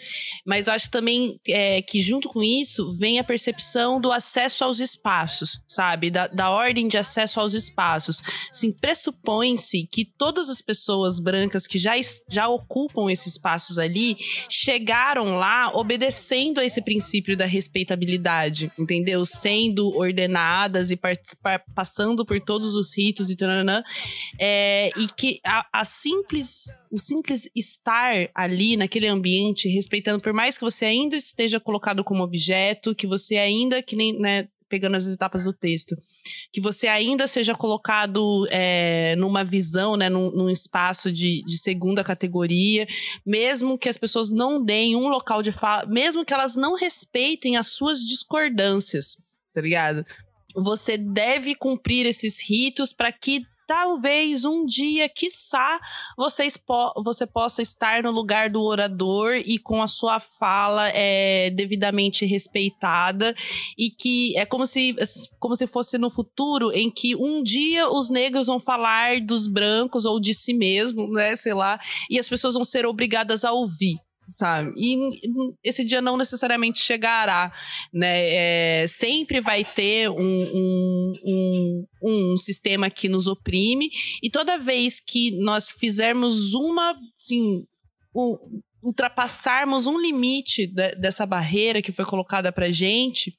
Mas eu acho também é, que, junto com isso, vem a percepção do acesso aos espaços, sabe? Da, da ordem de acesso aos espaços. Assim, pressupõe-se que todas as pessoas brancas que já, já ocupam esses espaços ali chegaram lá obedecendo a esse princípio da respeitabilidade, entendeu? Sendo ordenadas e passando por todos os ritos e tananã, é, e que a, a simples o simples estar ali naquele ambiente, respeitando, por mais que você ainda esteja colocado como objeto, que você ainda, que nem, né, pegando as etapas do texto, que você ainda seja colocado é, numa visão, né, num, num espaço de, de, segunda categoria, mesmo que as pessoas não deem um local de fala, mesmo que elas não respeitem as suas discordâncias, tá ligado? Você deve cumprir esses ritos para que talvez um dia, quiçá, vocês po você possa estar no lugar do orador e com a sua fala é, devidamente respeitada e que é como se, como se fosse no futuro em que um dia os negros vão falar dos brancos ou de si mesmo, né, sei lá, e as pessoas vão ser obrigadas a ouvir sabe? E esse dia não necessariamente chegará, né? É, sempre vai ter um, um, um, um, sistema que nos oprime e toda vez que nós fizermos uma, assim, ultrapassarmos um limite de, dessa barreira que foi colocada pra gente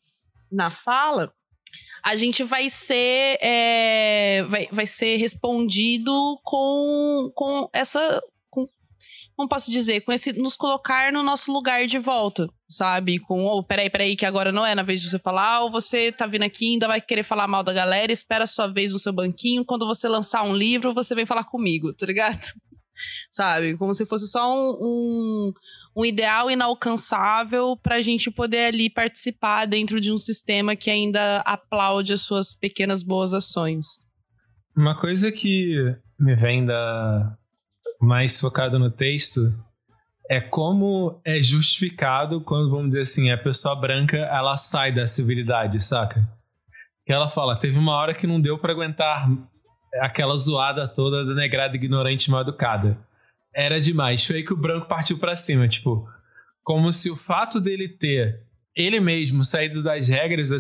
na fala, a gente vai ser é, vai, vai ser respondido com, com essa como posso dizer, com esse nos colocar no nosso lugar de volta, sabe? Com, oh, peraí, peraí, que agora não é na vez de você falar, ou você tá vindo aqui ainda vai querer falar mal da galera, espera a sua vez no seu banquinho, quando você lançar um livro, você vem falar comigo, tá ligado? (laughs) sabe? Como se fosse só um, um, um ideal inalcançável pra gente poder ali participar dentro de um sistema que ainda aplaude as suas pequenas boas ações. Uma coisa que me vem da, mais focado no texto é como é justificado quando, vamos dizer assim, a pessoa branca ela sai da civilidade, saca? Que ela fala, teve uma hora que não deu para aguentar aquela zoada toda da negrada ignorante mal educada. Era demais. Foi aí que o branco partiu para cima, tipo, como se o fato dele ter ele mesmo saído das regras da,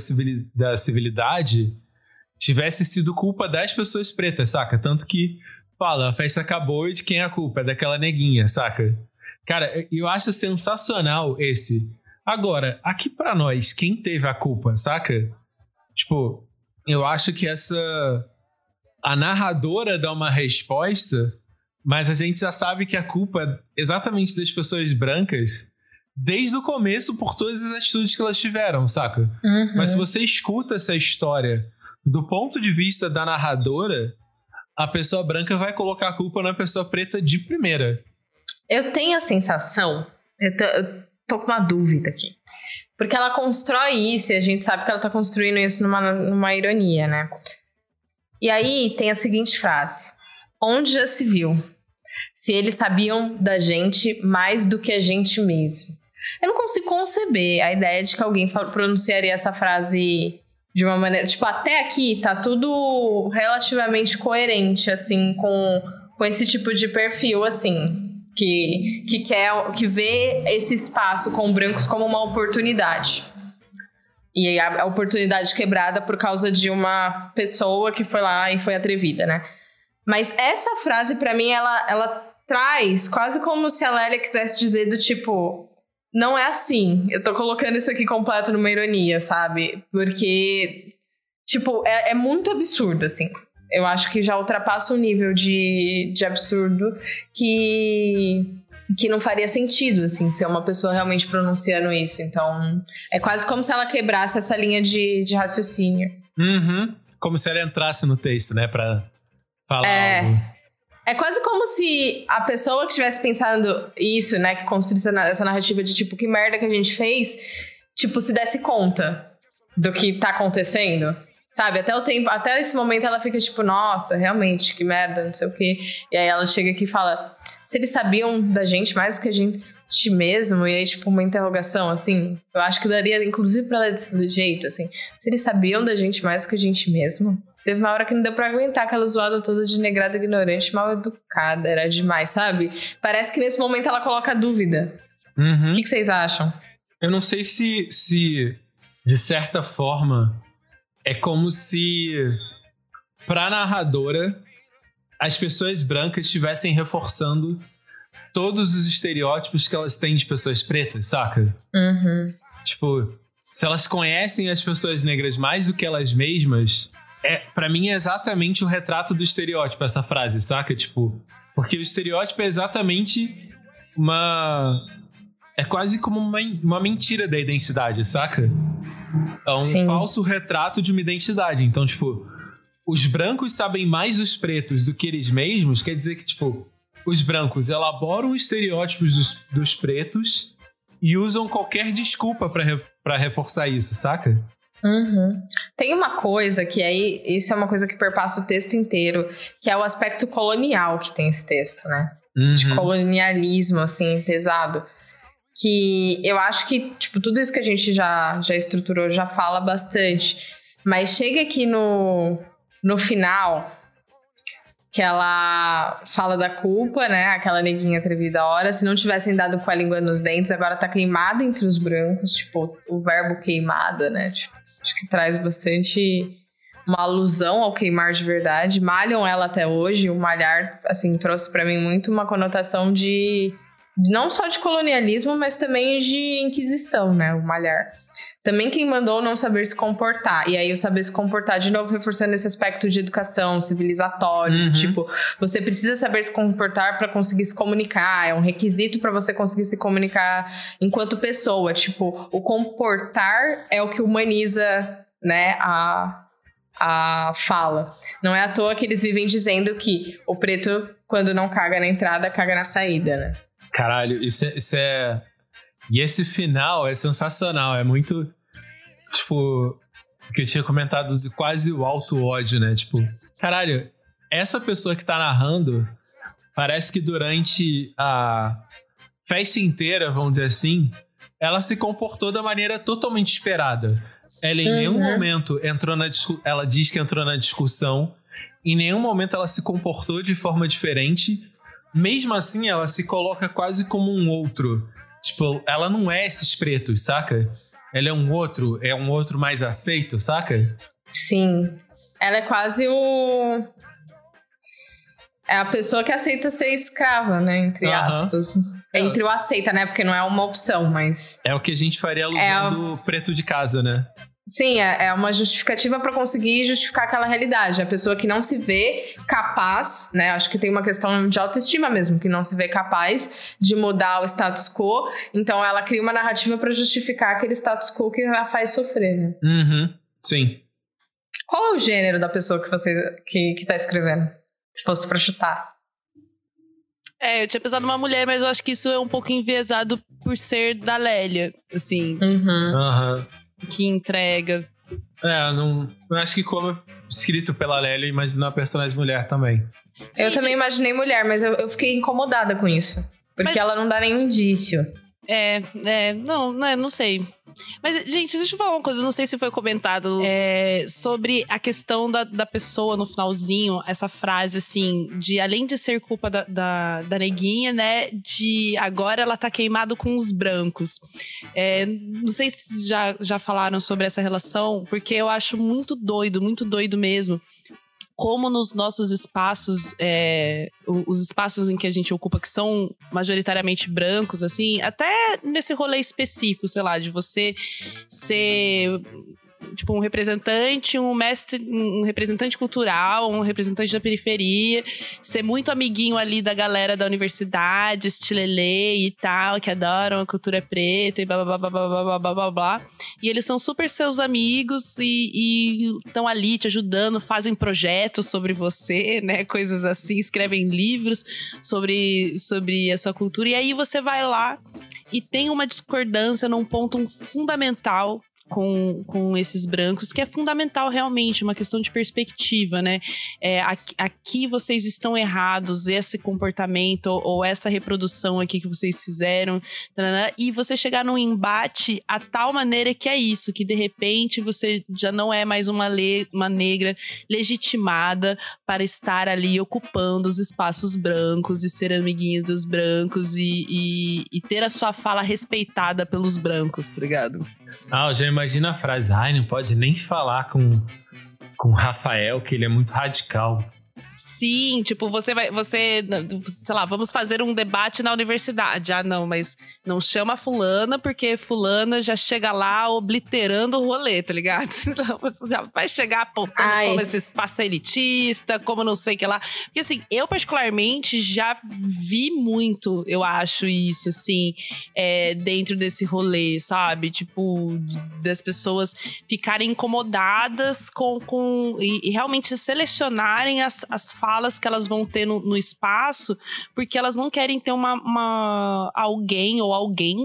da civilidade tivesse sido culpa das pessoas pretas, saca? Tanto que fala, a festa acabou e de quem é a culpa? É daquela neguinha, saca? Cara, eu acho sensacional esse. Agora, aqui para nós, quem teve a culpa, saca? Tipo, eu acho que essa. A narradora dá uma resposta, mas a gente já sabe que a culpa é exatamente das pessoas brancas desde o começo por todas as atitudes que elas tiveram, saca? Uhum. Mas se você escuta essa história do ponto de vista da narradora, a pessoa branca vai colocar a culpa na pessoa preta de primeira. Eu tenho a sensação, eu tô, eu tô com uma dúvida aqui. Porque ela constrói isso e a gente sabe que ela tá construindo isso numa, numa ironia, né? E aí tem a seguinte frase: Onde já se viu? Se eles sabiam da gente mais do que a gente mesmo. Eu não consigo conceber a ideia de que alguém pronunciaria essa frase de uma maneira. Tipo, até aqui tá tudo relativamente coerente, assim, com, com esse tipo de perfil, assim. Que, que quer que vê esse espaço com brancos como uma oportunidade. E a, oportunidade quebrada por causa de uma pessoa que foi lá e foi atrevida, né? Mas essa frase, para mim, ela, ela traz quase como se a Lélia quisesse dizer do tipo não é assim. Eu tô colocando isso aqui completo numa ironia, sabe? Porque, tipo, é, é muito absurdo, assim. Eu acho que já ultrapassa um nível de, de absurdo que que não faria sentido, assim, ser uma pessoa realmente pronunciando isso. Então, é quase como se ela quebrasse essa linha de, de raciocínio. Uhum. Como se ela entrasse no texto, né, pra falar é. algo. É quase como se a pessoa que estivesse pensando isso, né, que construísse essa narrativa de tipo, que merda que a gente fez, tipo, se desse conta do que tá acontecendo. Sabe, até o tempo, até esse momento ela fica tipo, nossa, realmente, que merda, não sei o quê. E aí ela chega aqui e fala, se eles sabiam da gente mais do que a gente mesmo, e aí, tipo, uma interrogação, assim, eu acho que daria, inclusive, pra ela desse jeito, assim, se eles sabiam da gente mais do que a gente mesmo. Teve uma hora que não deu pra aguentar aquela zoada toda de negrada ignorante, mal educada. Era demais, sabe? Parece que nesse momento ela coloca dúvida. Uhum. O que, que vocês acham? Eu não sei se, se, de certa forma, é como se, pra narradora, as pessoas brancas estivessem reforçando todos os estereótipos que elas têm de pessoas pretas, saca? Uhum. Tipo, se elas conhecem as pessoas negras mais do que elas mesmas, é para mim é exatamente o retrato do estereótipo essa frase, saca? Tipo, porque o estereótipo é exatamente uma é quase como uma, uma mentira da identidade, saca? É um Sim. falso retrato de uma identidade. Então, tipo, os brancos sabem mais dos pretos do que eles mesmos, quer dizer que, tipo, os brancos elaboram estereótipos dos, dos pretos e usam qualquer desculpa pra re- pra reforçar isso, saca? Uhum. Tem uma coisa que aí, isso é uma coisa que perpassa o texto inteiro, que é o aspecto colonial que tem esse texto, né? De Uhum. colonialismo, assim, pesado. Que eu acho que, tipo, tudo isso que a gente já, já estruturou já fala bastante. Mas chega aqui no, no final, que ela fala da culpa, né? Aquela neguinha atrevida a hora. Se não tivessem dado com a língua nos dentes, agora tá queimada entre os brancos. Tipo, o verbo queimada, né? Tipo, acho que traz bastante uma alusão ao queimar de verdade. Malham ela até hoje. O malhar, assim, trouxe pra mim muito uma conotação de não só de colonialismo, mas também de inquisição, né? O malhar. Também quem mandou não saber se comportar. E aí o saber se comportar, de novo, reforçando esse aspecto de educação civilizatório. Uhum. Tipo, você precisa saber se comportar para conseguir se comunicar. É um requisito para você conseguir se comunicar enquanto pessoa. Tipo, o comportar é o que humaniza, né, a, a fala. Não é à toa que eles vivem dizendo que o preto, quando não caga na entrada, caga na saída, né? Caralho, isso é, isso é. E esse final é sensacional, é muito. Tipo. O que eu tinha comentado de quase o alto ódio, né? Tipo, caralho, essa pessoa que tá narrando parece que durante a festa inteira, vamos dizer assim, ela se comportou da maneira totalmente esperada. Ela em Uhum. nenhum momento entrou na ela diz que entrou na discussão, em nenhum momento ela se comportou de forma diferente. Mesmo assim, ela se coloca quase como um outro. Tipo, ela não é esses pretos, saca? Ela é um outro, é um outro mais aceito, saca? Sim. Ela é quase o. É a pessoa que aceita ser escrava, né? Entre Aham. aspas. Entre o aceita, né? Porque não é uma opção, mas. É o que a gente faria alusão É a- do preto de casa, né? Sim, é, é uma justificativa para conseguir justificar aquela realidade. A pessoa que não se vê capaz, né? Acho que tem uma questão de autoestima mesmo, que não se vê capaz de mudar o status quo. Então ela cria uma narrativa para justificar aquele status quo que a faz sofrer. Né? Uhum. Sim. Qual é o gênero da pessoa que você que, que tá escrevendo? Se fosse pra chutar. É, eu tinha pensado numa mulher, mas eu acho que isso é um pouco enviesado por ser da Lélia, assim, Uhum. Aham. Que entrega. É, não. Eu acho que como escrito pela Lélia, mas na personagem mulher também. Eu Gente, também imaginei mulher, mas eu, eu fiquei incomodada com isso. Porque Mas- ela não dá nenhum indício. É, é, não, né, não sei. Mas, gente, deixa eu falar uma coisa, não sei se foi comentado é, sobre a questão da, da pessoa no finalzinho, essa frase assim, de além de ser culpa da, da, da neguinha, né, de agora ela tá queimado com os brancos. É, não sei se já, já falaram sobre essa relação, porque eu acho muito doido, muito doido mesmo. Como nos nossos espaços, é, os espaços em que a gente ocupa, que são majoritariamente brancos, assim, até nesse rolê específico, sei lá, de você ser tipo um representante, um mestre, um representante cultural, um representante da periferia, ser muito amiguinho ali da galera da universidade, estilelê e tal, que adoram a cultura preta e blá blá blá blá blá blá blá blá blá. E eles são super seus amigos e estão ali te ajudando, fazem projetos sobre você, né? Coisas assim, escrevem livros sobre, sobre a sua cultura. E aí você vai lá e tem uma discordância num ponto fundamental com, com esses brancos, que é fundamental realmente, uma questão de perspectiva, né? É, aqui, aqui vocês estão errados, esse comportamento ou, ou essa reprodução aqui que vocês fizeram, e você chegar num embate a tal maneira que é isso, que de repente você já não é mais uma, le, uma negra legitimada para estar ali ocupando os espaços brancos e ser amiguinho dos brancos e, e, e ter a sua fala respeitada pelos brancos, tá ligado? Ah, eu já imagino a frase, ai, não pode nem falar com, com o Rafael, que ele é muito radical. Sim, tipo, você vai. Você, sei lá, vamos fazer um debate na universidade. Ah, não, mas não chama fulana, porque fulana já chega lá obliterando o rolê, tá ligado? (laughs) já vai chegar apontando Ai. como esse espaço elitista, como não sei o que lá. Porque assim, eu particularmente já vi muito, eu acho, isso, assim, é, dentro desse rolê, sabe? Tipo, das pessoas ficarem incomodadas com. com e, e realmente selecionarem as, as falas que elas vão ter no, no espaço, porque elas não querem ter uma, uma alguém ou alguém,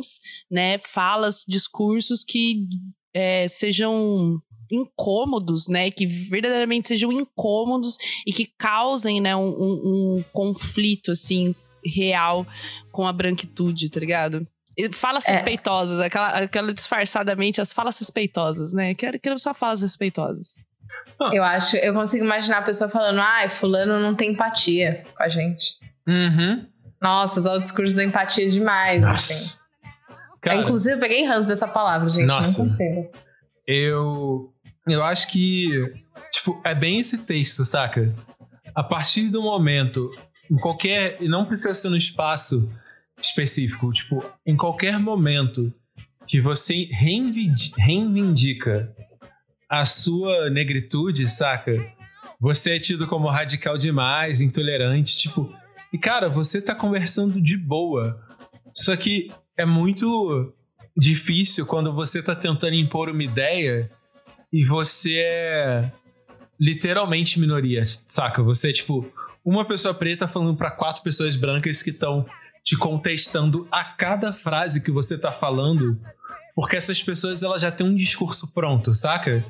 né, falas, discursos que é, sejam incômodos, né? Que verdadeiramente sejam incômodos e que causem, né, um, um, um conflito, assim, real com a branquitude, tá ligado? Falas é. respeitosas, aquela, aquela disfarçadamente, as falas respeitosas, né? Quero, quero só falas respeitosas. Eu acho, eu consigo imaginar a pessoa falando, ai, ah, fulano não tem empatia com a gente. Uhum. Nossa, usar o discurso da empatia demais, Nossa. assim. Cara, Inclusive, eu peguei ranço dessa palavra, gente. Nossa, não consigo. Eu. Eu acho que. Tipo, é bem esse texto, saca? A partir do momento. Em qualquer. E não precisa ser no espaço específico. Tipo, em qualquer momento que você reivindica a sua negritude, saca? Você é tido como radical demais, intolerante, tipo. E cara, você tá conversando de boa. Só que é muito difícil quando você tá tentando impor uma ideia e você é literalmente minoria, saca? Você é tipo uma pessoa preta falando para quatro pessoas brancas que estão te contestando a cada frase que você tá falando porque essas pessoas elas já têm um discurso pronto, saca?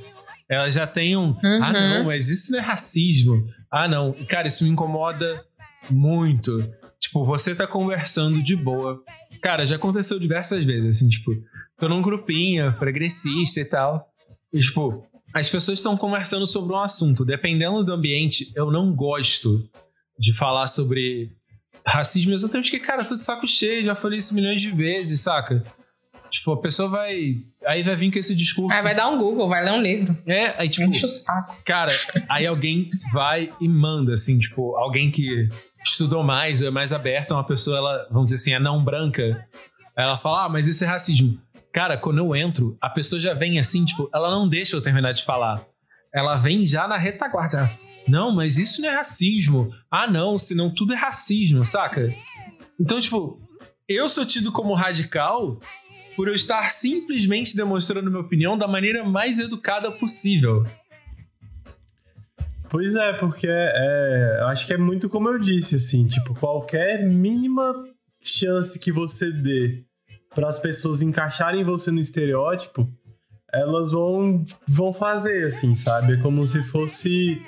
Elas já têm um. Ah, uhum. Ah, não, mas isso não é racismo. Ah, não. Cara, isso me incomoda muito. Tipo, você tá conversando de boa. Cara, já aconteceu diversas vezes, assim, tipo, tô num grupinho progressista e tal. E, tipo, as pessoas estão conversando sobre um assunto. Dependendo do ambiente, eu não gosto de falar sobre racismo exatamente porque, cara, tô de saco cheio, já falei isso milhões de vezes, saca? Tipo, a pessoa vai. Aí vai vir com esse discurso. Aí vai dar um Google, vai ler um livro. É, aí tipo. Enche o saco. Cara, aí alguém vai e manda, assim, tipo, alguém que estudou mais ou é mais aberto, uma pessoa, ela, vamos dizer assim, é não branca. Ela fala, ah, mas isso é racismo. Cara, quando eu entro, a pessoa já vem assim, tipo, ela não deixa eu terminar de falar. Ela vem já na retaguarda. Não, mas isso não é racismo. Ah, não, senão tudo é racismo, saca? Então, tipo, eu sou tido como radical por eu estar simplesmente demonstrando minha opinião da maneira mais educada possível. Pois é, porque é, eu acho que é muito como eu disse, assim, tipo, qualquer mínima chance que você dê para as pessoas encaixarem você no estereótipo, elas vão, vão fazer, assim, sabe? É como se fosse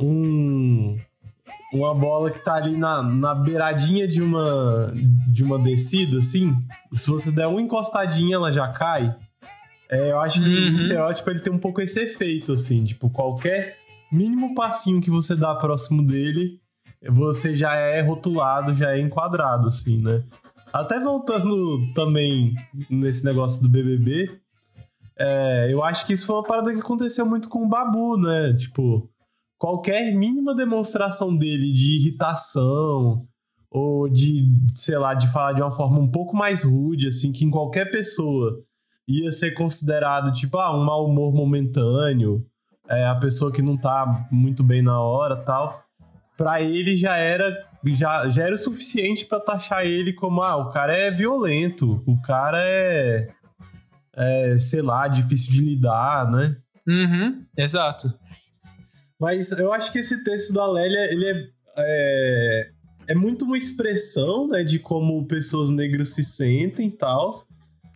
um, uma bola que tá ali na, na beiradinha de uma, de uma descida, assim, se você der uma encostadinha, ela já cai. É, eu acho que uhum. o estereótipo ele tem um pouco esse efeito, assim, tipo, qualquer mínimo passinho que você dá próximo dele, você já é rotulado, já é enquadrado, assim, né? Até voltando também nesse negócio do BBB, é, eu acho que isso foi uma parada que aconteceu muito com o Babu, né? Tipo, qualquer mínima demonstração dele de irritação ou de, sei lá, de falar de uma forma um pouco mais rude, assim, que em qualquer pessoa ia ser considerado, tipo, ah, um mau humor momentâneo, é, a pessoa que não tá muito bem na hora tal. Pra ele já era, já, já era o suficiente para taxar ele como, ah, o cara é violento, o cara é, é sei lá, difícil de lidar, né? Uhum, exato. Mas eu acho que esse texto da Lélia, ele é, é, é muito uma expressão, né, de como pessoas negras se sentem e tal.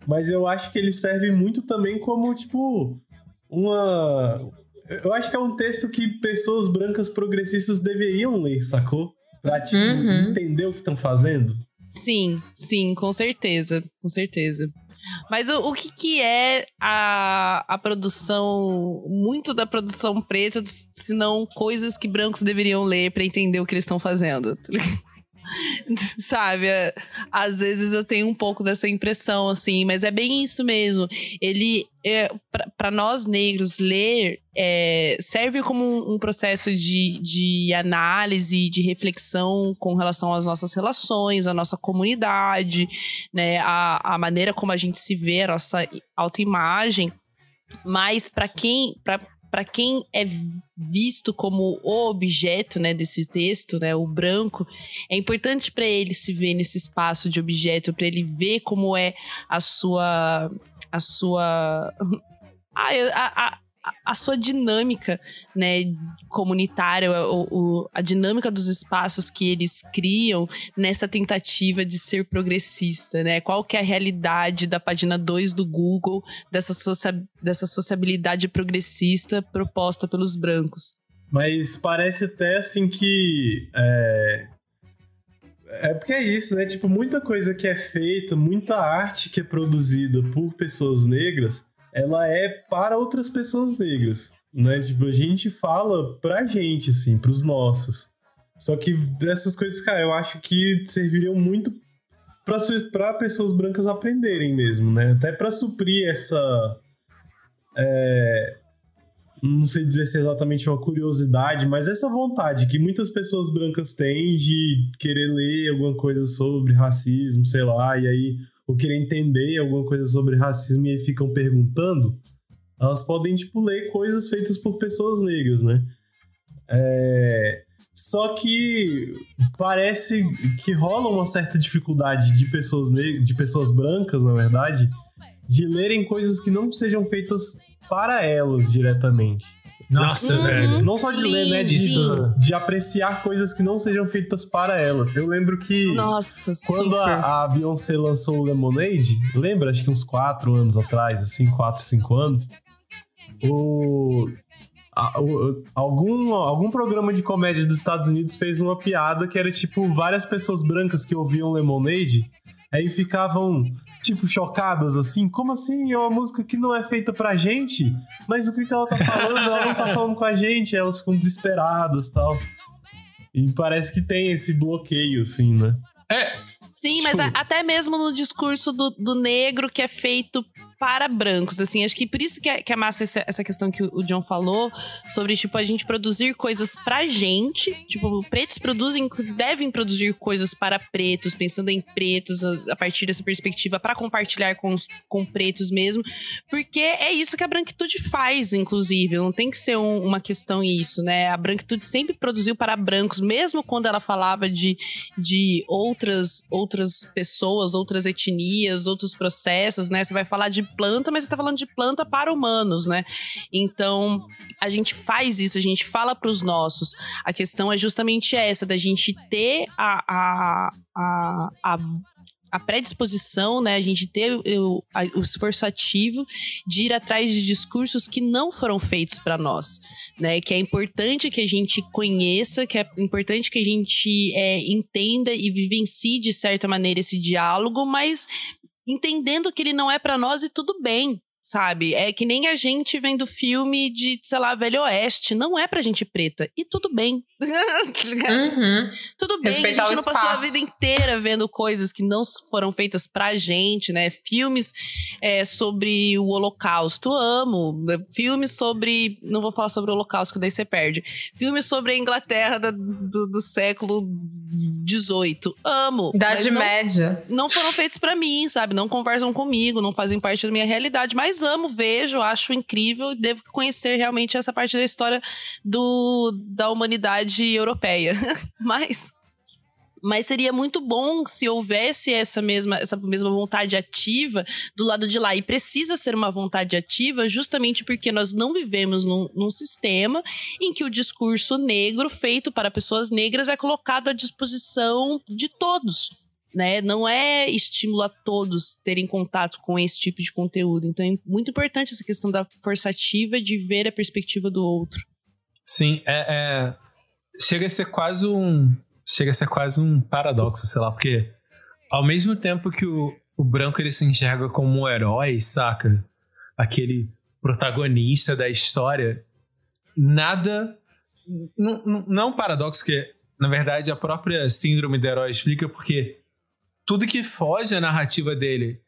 mas eu acho que ele serve muito também como, tipo, uma. Eu acho que é um texto que pessoas brancas progressistas deveriam ler, sacou? Pra, tipo, Uhum. entender o que estão fazendo. Sim, sim, com certeza, com certeza. Mas o, o que, que é a, a produção, muito da produção preta, se não coisas que brancos deveriam ler pra entender o que eles estão fazendo? (laughs) (laughs) Sabe? é, Às vezes eu tenho um pouco dessa impressão, assim, mas é bem isso mesmo. Ele, é, para nós negros, ler é, serve como um, um processo de, de análise, de reflexão com relação às nossas relações, à nossa comunidade, né? A, a maneira como a gente se vê, a nossa autoimagem. Mas para quem. Para quem é visto como o objeto, né, desse texto, né, o branco, é importante para ele se ver nesse espaço de objeto, para ele ver como é a sua a sua (laughs) a, a, a, a sua dinâmica, né, comunitária, o, o, a dinâmica dos espaços que eles criam nessa tentativa de ser progressista, né? Qual que é a realidade da página 2 do Google dessa, socia dessa sociabilidade progressista proposta pelos brancos? Mas parece até assim que. É... é porque é isso, né? Tipo, muita coisa que é feita, muita arte que é produzida por pessoas negras, ela é para outras pessoas negras, né? Tipo, a gente fala pra gente, assim, pros nossos. Só que dessas coisas, cara, eu acho que serviriam muito para pessoas brancas aprenderem mesmo, né? Até para suprir essa. É, não sei dizer se é exatamente uma curiosidade, mas essa vontade que muitas pessoas brancas têm de querer ler alguma coisa sobre racismo, sei lá, e aí ou querer entender alguma coisa sobre racismo e aí ficam perguntando, elas podem, tipo, ler coisas feitas por pessoas negras, né? É... Só que parece que rola uma certa dificuldade de pessoas negras, de pessoas brancas, na verdade, de lerem coisas que não sejam feitas para elas diretamente. Nossa, Uhum. velho. Não só de Sim, ler, né? De, sim. de apreciar coisas que não sejam feitas para elas. Eu lembro que Nossa, quando super. a, a Beyoncé lançou o Lemonade, lembra? Acho que uns 4 anos atrás, assim, 4, 5 anos. O, a- o- algum, algum programa de comédia dos Estados Unidos fez uma piada que era tipo várias pessoas brancas que ouviam Lemonade aí ficavam tipo chocadas assim, como assim? É uma música que não é feita pra gente? Mas o que, que ela tá falando? Ela não tá falando com a gente, elas ficam desesperadas tal. E parece que tem esse bloqueio, assim, né? É, Sim, mas Tipo- a- até mesmo no discurso do, do negro que é feito para brancos, assim, acho que por isso que é, que é massa essa, essa questão que o, John falou sobre, tipo, a gente produzir coisas pra gente, tipo, pretos produzem, devem produzir coisas para pretos, pensando em pretos a, a partir dessa perspectiva para compartilhar com, os, com pretos mesmo, porque é isso que a branquitude faz, inclusive, não tem que ser um- uma questão isso, né, a branquitude sempre produziu para brancos, mesmo quando ela falava de, de outras, outras pessoas, outras etnias, outros processos, né? Você vai falar de planta, mas você tá falando de planta para humanos, né? Então, a gente faz isso, a gente fala para os nossos. A questão é justamente essa, da gente ter a, a, a, a a predisposição, né, a gente ter o, o esforço ativo de ir atrás de discursos que não foram feitos para nós, né, que é importante que a gente conheça, que é importante que a gente é, entenda e vivencie de certa maneira esse diálogo, mas entendendo que ele não é para nós e tudo bem. Sabe? É que nem a gente vendo filme de, sei lá, Velho Oeste. Não é pra gente preta. E tudo bem. Uhum. Tudo bem, Respeitar a gente não passou a espaço. vida inteira vendo coisas que não foram feitas pra gente, né? Filmes é, sobre o Holocausto, amo. Filmes sobre. Não vou falar sobre o Holocausto, que daí você perde. Filmes sobre a Inglaterra da- do, do século XVIII, amo. Idade não- média. não foram feitos pra mim, sabe? Não conversam comigo, não fazem parte da minha realidade, mas amo, vejo, acho incrível devo conhecer realmente essa parte da história do, da humanidade europeia. (laughs) mas mas seria muito bom se houvesse essa mesma, essa mesma vontade ativa do lado de lá. E precisa ser uma vontade ativa justamente porque nós não vivemos num, num sistema em que o discurso negro feito para pessoas negras é colocado à disposição de todos. Né? Não é estímulo a todos terem contato com esse tipo de conteúdo. Então é muito importante essa questão da forçativa de ver a perspectiva do outro. Sim, é, é... chega a ser quase um chega a ser quase um paradoxo, sei lá, porque ao mesmo tempo que o, o branco ele se enxerga como um herói, saca? Aquele protagonista da história, nada. Não, é um paradoxo que, na verdade, a própria síndrome do herói explica porque tudo que foge à narrativa dele,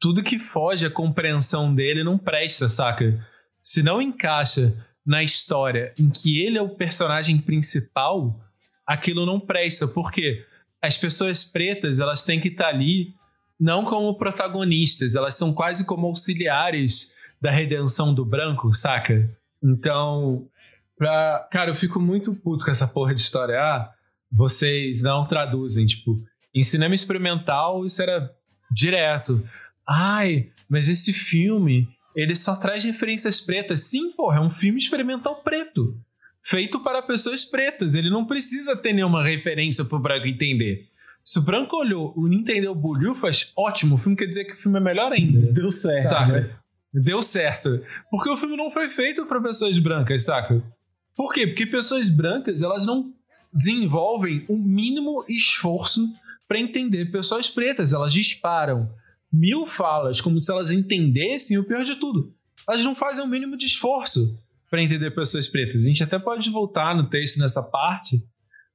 tudo que foge à compreensão dele não presta, saca? Se não encaixa na história em que ele é o personagem principal, aquilo não presta. Por quê? As pessoas pretas, elas têm que estar ali não como protagonistas, elas são quase como auxiliares da redenção do branco, saca? Então, pra... cara, eu fico muito puto com essa porra de história. Ah, vocês não traduzem, tipo, em cinema experimental isso era direto. Ai, mas esse filme, ele só traz referências pretas. Sim, porra, é um filme experimental preto feito para pessoas pretas. Ele não precisa ter nenhuma referência pro branco entender. Se o branco olhou, o entendeu Bulhufas, ótimo. O filme quer dizer que o filme é melhor ainda. Deu certo, saca? né? Deu certo. Porque o filme não foi feito para pessoas brancas, saca? Por quê? Porque pessoas brancas, elas não desenvolvem o um mínimo esforço para entender pessoas pretas. Elas disparam mil falas como se elas entendessem o pior de tudo. Elas não fazem o mínimo de esforço para entender pessoas pretas. A gente até pode voltar no texto nessa parte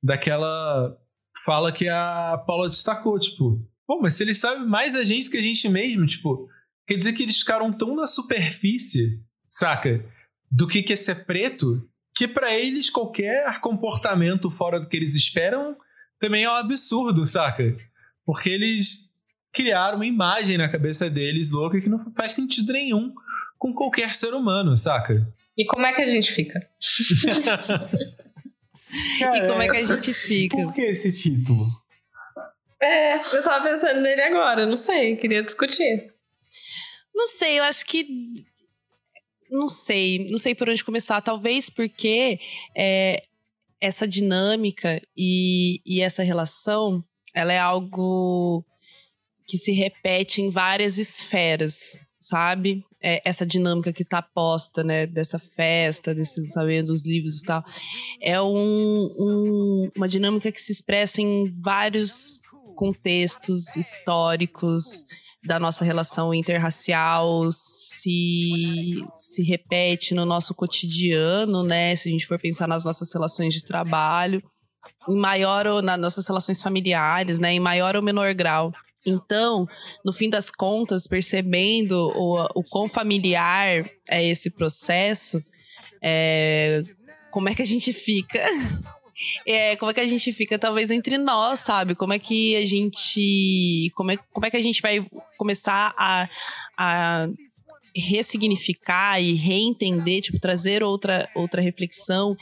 daquela fala que a Paula destacou, tipo, pô, mas se eles sabem mais a gente que a gente mesmo, tipo, quer dizer que eles ficaram tão na superfície, saca? Do que que é ser preto, que para eles qualquer comportamento fora do que eles esperam também é um absurdo, saca? Porque eles criaram uma imagem na cabeça deles louca que não faz sentido nenhum com qualquer ser humano, saca? E como é que a gente fica? Cara, (laughs) e como é que a gente fica? Por que esse título? É, eu tava pensando nele agora, não sei, queria discutir. Não sei, eu acho que. Não sei, não sei por onde começar. Talvez porque é, essa dinâmica e, e essa relação ela é algo que se repete em várias esferas, sabe? é, essa dinâmica que está posta, né, dessa festa, desse lançamento dos livros e tal, é um, um, uma dinâmica que se expressa em vários contextos históricos da nossa relação interracial se, se repete no nosso cotidiano, né? Se a gente for pensar nas nossas relações de trabalho, em maior ou nas nossas relações familiares, né? Em maior ou menor grau. Então, no fim das contas, percebendo o, o quão familiar é esse processo, é, como é que a gente fica? (laughs) É, como é que a gente fica, talvez, entre nós, sabe? Como é que a gente. Como é, como é que a gente vai começar a, a ressignificar e reentender, tipo, trazer outra, outra reflexão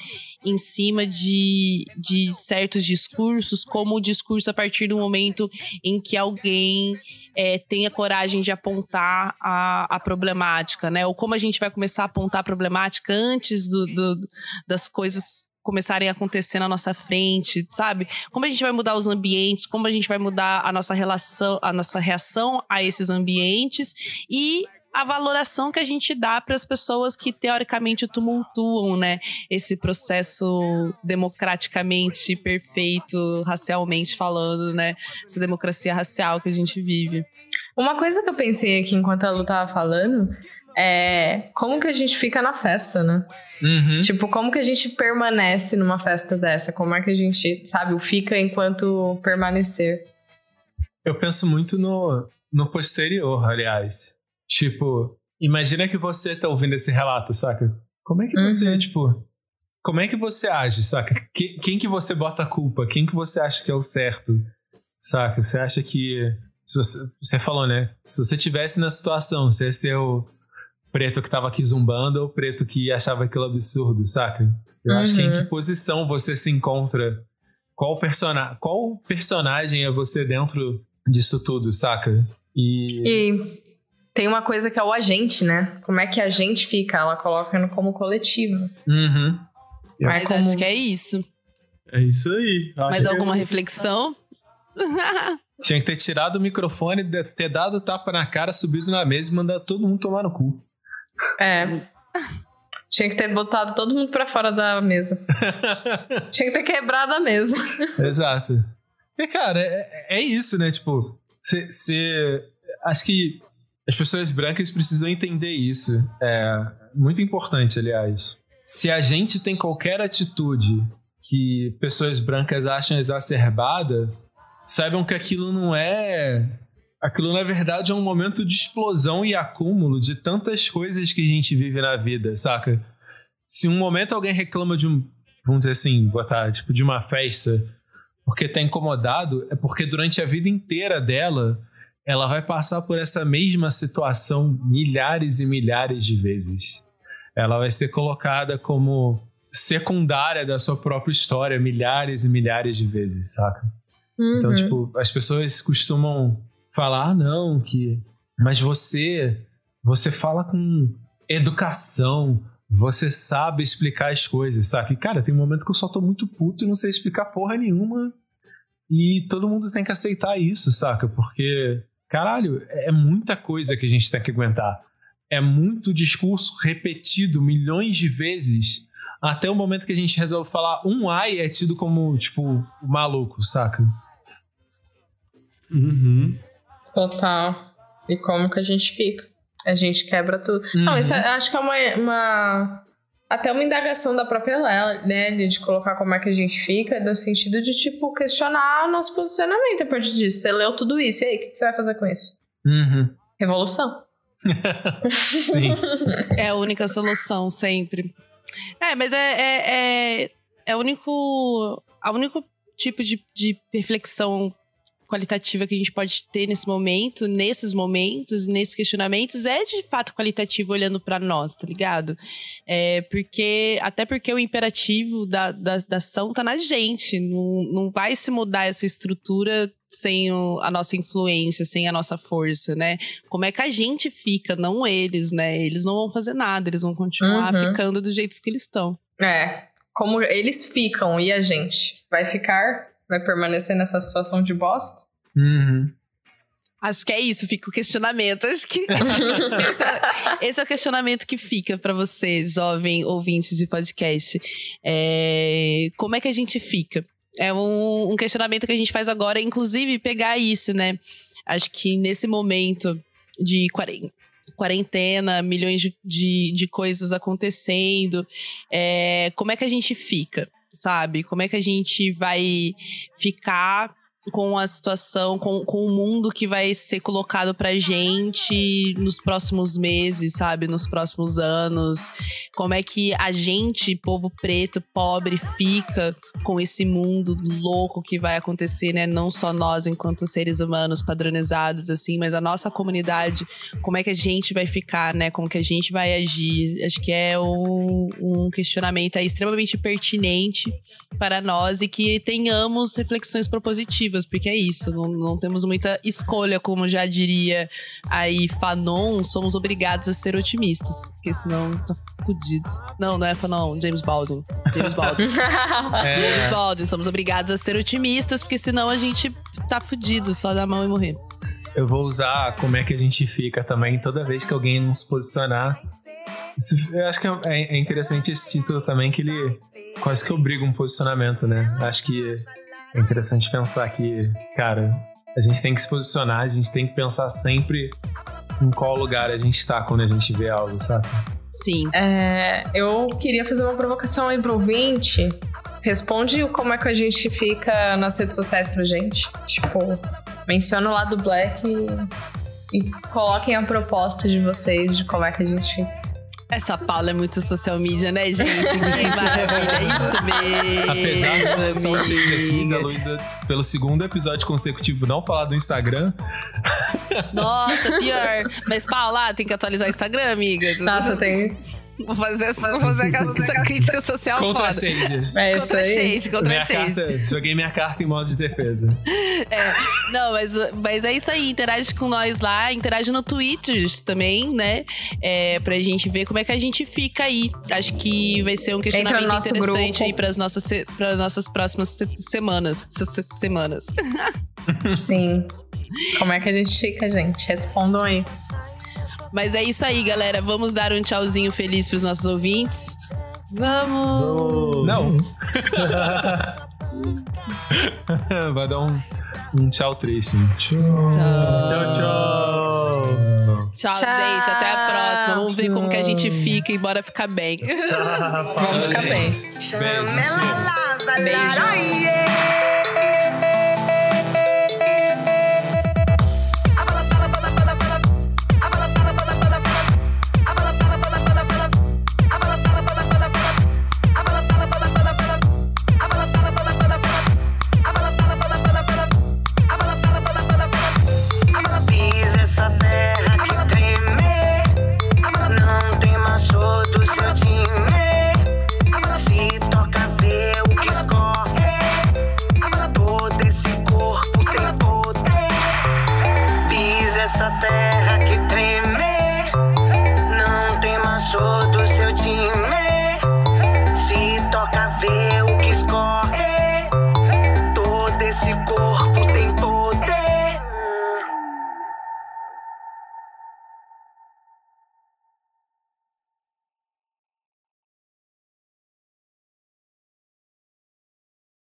em cima de, de certos discursos, como o discurso a partir do momento em que alguém é, tenha coragem de apontar a, a problemática, né? Ou como a gente vai começar a apontar a problemática antes do, do das coisas começarem a acontecer na nossa frente, sabe? Como a gente vai mudar os ambientes, como a gente vai mudar a nossa relação, a nossa reação a esses ambientes e a valoração que a gente dá para as pessoas que teoricamente tumultuam, né, esse processo democraticamente perfeito, racialmente falando, né, essa democracia racial que a gente vive. Uma coisa que eu pensei aqui enquanto a Lu tava falando é como que a gente fica na festa, né? Uhum. Tipo, como que a gente permanece numa festa dessa? Como é que a gente, sabe, o fica enquanto permanecer? Eu penso muito no, no posterior, aliás. Tipo, imagina que você tá ouvindo esse relato, saca? Como é que você, Uhum. tipo. Como é que você age, saca? Que- quem que você bota a culpa? Quem que você acha que é o certo? Saca? Você acha que. Se você, você falou, né? Se você tivesse na situação, você ia ser o preto que tava aqui zumbando ou o preto que achava aquilo absurdo, saca? Eu acho que em Uhum. que posição você se encontra? Qual, persona qual personagem é você dentro disso tudo, saca? E. E tem uma coisa que é o agente, né? Como é que a gente fica? Ela coloca no como coletivo. Uhum. Mas como- acho que é isso. É isso aí. Acho Mais que- alguma reflexão? (laughs) Tinha que ter tirado o microfone, ter dado tapa na cara, subido na mesa e mandado todo mundo tomar no cu. É. Tinha que ter botado todo mundo pra fora da mesa. (laughs) Tinha que ter quebrado a mesa. Exato. E, cara, é, é isso, né? Tipo, você. Acho que as pessoas brancas precisam entender isso. É muito importante, aliás. Se a gente tem qualquer atitude que pessoas brancas acham exacerbada, saibam que aquilo não é. Aquilo, na verdade, é um momento de explosão e acúmulo de tantas coisas que a gente vive na vida, saca? Se um momento alguém reclama de um. Vamos dizer assim, botar, tipo, de uma festa porque tá incomodado, é porque durante a vida inteira dela, ela vai passar por essa mesma situação milhares e milhares de vezes. Ela vai ser colocada como secundária da sua própria história milhares e milhares de vezes, saca? Uhum. Então, tipo, as pessoas costumam falar, ah, não, que. Mas você. Você fala com educação, você sabe explicar as coisas, sabe? Cara, tem um momento que eu só tô muito puto e não sei explicar porra nenhuma. E todo mundo tem que aceitar isso, saca? Porque, caralho, é muita coisa que a gente tem que aguentar. É muito discurso repetido milhões de vezes até o momento que a gente resolve falar um ai é tido como, tipo, maluco, saca? Uhum. Total. E como que a gente fica? A gente quebra tudo. Uhum. Não, isso é, acho que é uma, uma, Até uma indagação da própria Lela, né? De colocar como é que a gente fica, no sentido de, tipo, questionar o nosso posicionamento a partir disso. Você leu tudo isso, e aí, o que você vai fazer com isso? Uhum. Revolução. (laughs) Sim. É a única solução, sempre. É, mas é, é, é, é o único. A único tipo de, de reflexão qualitativa que a gente pode ter nesse momento, nesses momentos, nesses questionamentos, é de fato qualitativo olhando para nós, tá ligado? É porque, até porque o imperativo da, da, da ação tá na gente, não, não vai se mudar essa estrutura sem o, a nossa influência, sem a nossa força, né? Como é que a gente fica, não eles, né? Eles não vão fazer nada, eles vão continuar uhum. ficando do jeito que eles estão. É, como eles ficam e a gente vai ficar vai permanecer nessa situação de bosta? Uhum. Acho que é isso, fica o questionamento. Acho que (laughs) esse, é, esse, é, o questionamento que fica para você, jovem ouvinte de podcast. É, como é que a gente fica? É um, um, questionamento que a gente faz agora, inclusive pegar isso, né? Acho que nesse momento de quarentena, milhões de, de, de coisas acontecendo, é, como é que a gente fica? Sabe? Como é que a gente vai ficar com a situação, com, com o mundo que vai ser colocado pra gente nos próximos meses, sabe? Nos próximos anos. Como é que a gente, povo preto, pobre, fica com esse mundo louco que vai acontecer, né? Não só nós, enquanto seres humanos padronizados, assim, mas a nossa comunidade. Como é que a gente vai ficar, né? Como que a gente vai agir? Acho que é um, um questionamento extremamente pertinente para nós e que tenhamos reflexões propositivas porque é isso, não, não temos muita escolha, como já diria aí Fanon, somos obrigados a ser otimistas, porque senão tá fudido. Não, não é Fanon, James Baldwin. James Baldwin. (laughs) é. James Baldwin, somos obrigados a ser otimistas, porque senão a gente tá fudido, só dar mão e morrer. Eu vou usar como é que a gente fica também toda vez que alguém nos posicionar isso, eu acho que é, é interessante esse título também, que ele quase que obriga um posicionamento, né? Acho que é interessante pensar que, cara, a gente tem que se posicionar, a gente tem que pensar sempre em qual lugar a gente está quando a gente vê algo, sabe? Sim. É, eu queria fazer uma provocação aí pro ouvinte. Responde como é que a gente fica nas redes sociais pra gente. Tipo, menciona o lado black e, e coloquem a proposta de vocês de como é que a gente essa Paula é muito social media, né, gente? Que (laughs) maravilha, é isso mesmo. Apesar de sorte aqui da Luísa, pelo segundo episódio consecutivo, não falar do Instagram. Nossa, pior. Mas, Paula, tem que atualizar o Instagram, amiga. Nossa, tem. Vou fazer essa, vou fazer essa, crítica social Contra foda. shade. É isso Contra aí. shade, contra Minha shade. carta, joguei minha carta em modo de defesa. (laughs) É, não, mas, mas é isso aí. Interage com nós lá, interage no Twitch também, né? É, pra gente ver como é que a gente fica aí. Acho que vai ser um questionamento nosso interessante grupo. aí pras nossas, pras nossas próximas se- semanas. se- se- semanas. (laughs) Sim. (laughs) Como é que a gente fica, gente? Respondam aí. Mas é isso aí, galera. Vamos dar um tchauzinho feliz pros nossos ouvintes. Vamos! Não. (laughs) Vai dar um, um tchau triste. um Tchau. Tchau. Tchau, tchau. Tchau, Tchau. gente. Até a próxima. Vamos ver como que a gente fica e bora ficar bem. (laughs) Vamos ficar bem. Beijo. Beijo.